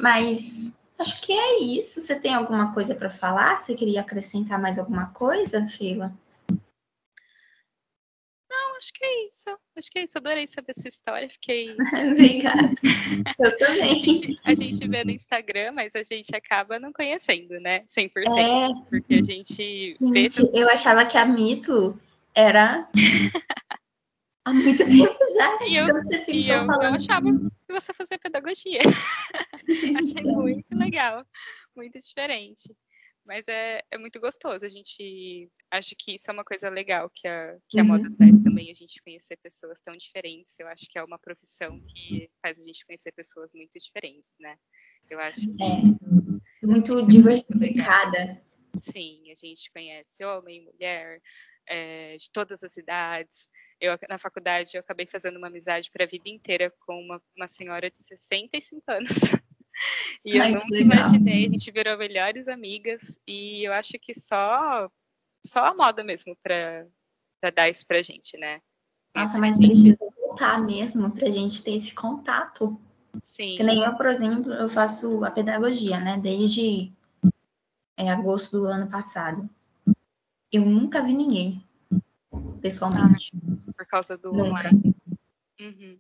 Mas acho que é isso. Você tem alguma coisa para falar? Você queria acrescentar mais alguma coisa, Sheila? Não, acho que é isso. Acho que é isso. Adorei saber essa história. Fiquei. [LAUGHS] Obrigada. Eu também. a, gente, a gente vê no Instagram, mas a gente acaba não conhecendo, né? 100%. É... Porque a gente. Gente, vê... eu achava que a Mito era [LAUGHS] há muito tempo já. E eu, e eu não achava que você fazia pedagogia. [LAUGHS] Achei muito legal, muito diferente. Mas é, é muito gostoso. A gente acho que isso é uma coisa legal que a, que a moda uhum. traz também, a gente conhecer pessoas tão diferentes. Eu acho que é uma profissão que faz a gente conhecer pessoas muito diferentes, né? Eu acho que é, isso, muito isso diversificada. É muito Sim, a gente conhece homem, mulher, é, de todas as idades. Eu, na faculdade, eu acabei fazendo uma amizade para a vida inteira com uma, uma senhora de 65 anos. [LAUGHS] E eu Ai, nunca imaginei, a gente virou melhores amigas e eu acho que só só a moda mesmo para dar isso pra gente, né? Nossa, mas precisa voltar mesmo pra gente ter esse contato. Sim. Que nem eu, por exemplo, eu faço a pedagogia, né? Desde é, agosto do ano passado. Eu nunca vi ninguém, pessoalmente. Ah, por causa do nunca. online. Uhum.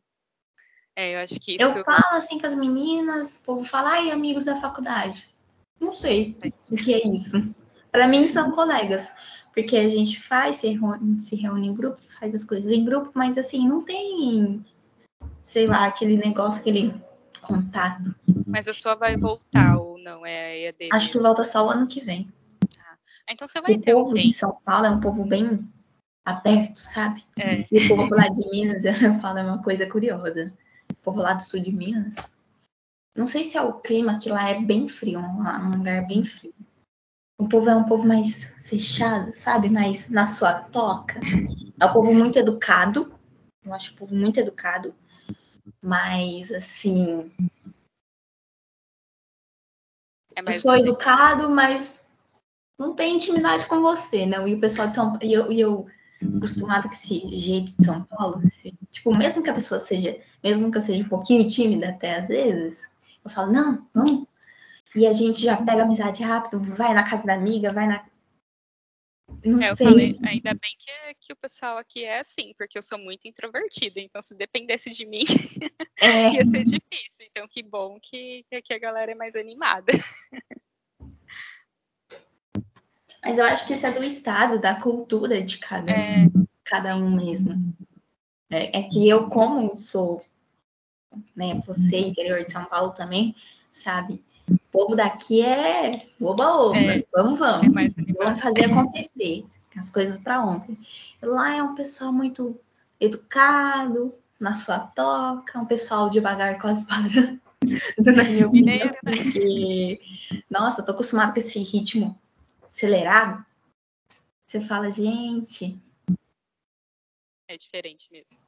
É, eu acho que isso. Eu falo assim com as meninas, o povo fala, ai, amigos da faculdade. Não sei o que é isso. Para mim são colegas, porque a gente faz, se reúne, se reúne em grupo, faz as coisas em grupo, mas assim, não tem, sei lá, aquele negócio, aquele contato. Mas a sua vai voltar ou não? É a EAD Acho que volta só o ano que vem. Ah, então você vai o ter povo um de São Paulo é um povo bem aberto, sabe? É. E o povo lá de Minas, [LAUGHS] eu falo, é uma coisa curiosa. O povo lá do sul de Minas, não sei se é o clima, que lá é bem frio, um lugar bem frio. O povo é um povo mais fechado, sabe? Mais na sua toca. É um povo muito educado. Eu acho o povo muito educado. Mas, assim. É eu sou educado, mas não tem intimidade com você, não. E o pessoal de São Paulo. E eu, e eu acostumado com esse jeito de São Paulo. Assim, tipo, mesmo que a pessoa seja. Mesmo que eu seja um pouquinho tímida até às vezes, eu falo, não, vamos. E a gente já pega amizade rápido, vai na casa da amiga, vai na não é, sei. falei, ainda bem que, que o pessoal aqui é assim, porque eu sou muito introvertida, então se dependesse de mim, [LAUGHS] é. ia ser difícil. Então, que bom que, que a galera é mais animada. [LAUGHS] Mas eu acho que isso é do estado, da cultura de cada, é, cada um mesmo. É, é, que eu, como sou, né, você, interior de São Paulo também, sabe? O povo daqui é oba-oba, é, vamos, vamos. É vamos fazer acontecer. As coisas para ontem. Lá é um pessoal muito educado, na sua toca, um pessoal devagar com as palavras, [LAUGHS] na minha opinião, porque, nossa, tô acostumado com esse ritmo acelerado. Você fala, gente. É diferente mesmo.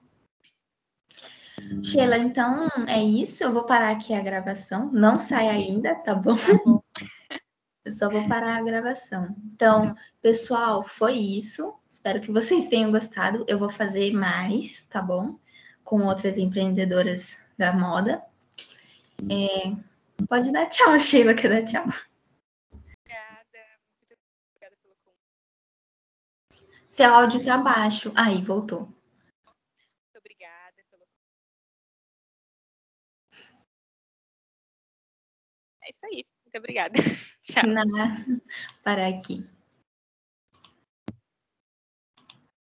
Sheila, então é isso. Eu vou parar aqui a gravação. Não sai ainda, tá bom? Tá bom. [LAUGHS] Eu só vou parar a gravação. Então, pessoal, foi isso. Espero que vocês tenham gostado. Eu vou fazer mais, tá bom? Com outras empreendedoras da moda. É... Pode dar tchau, Sheila, quer dar tchau. Obrigada. Muito obrigada pelo convite. Seu áudio tá baixo. Aí, voltou. Muito obrigada pelo É isso aí. Muito obrigada. [LAUGHS] Tchau. Nada. Parar aqui.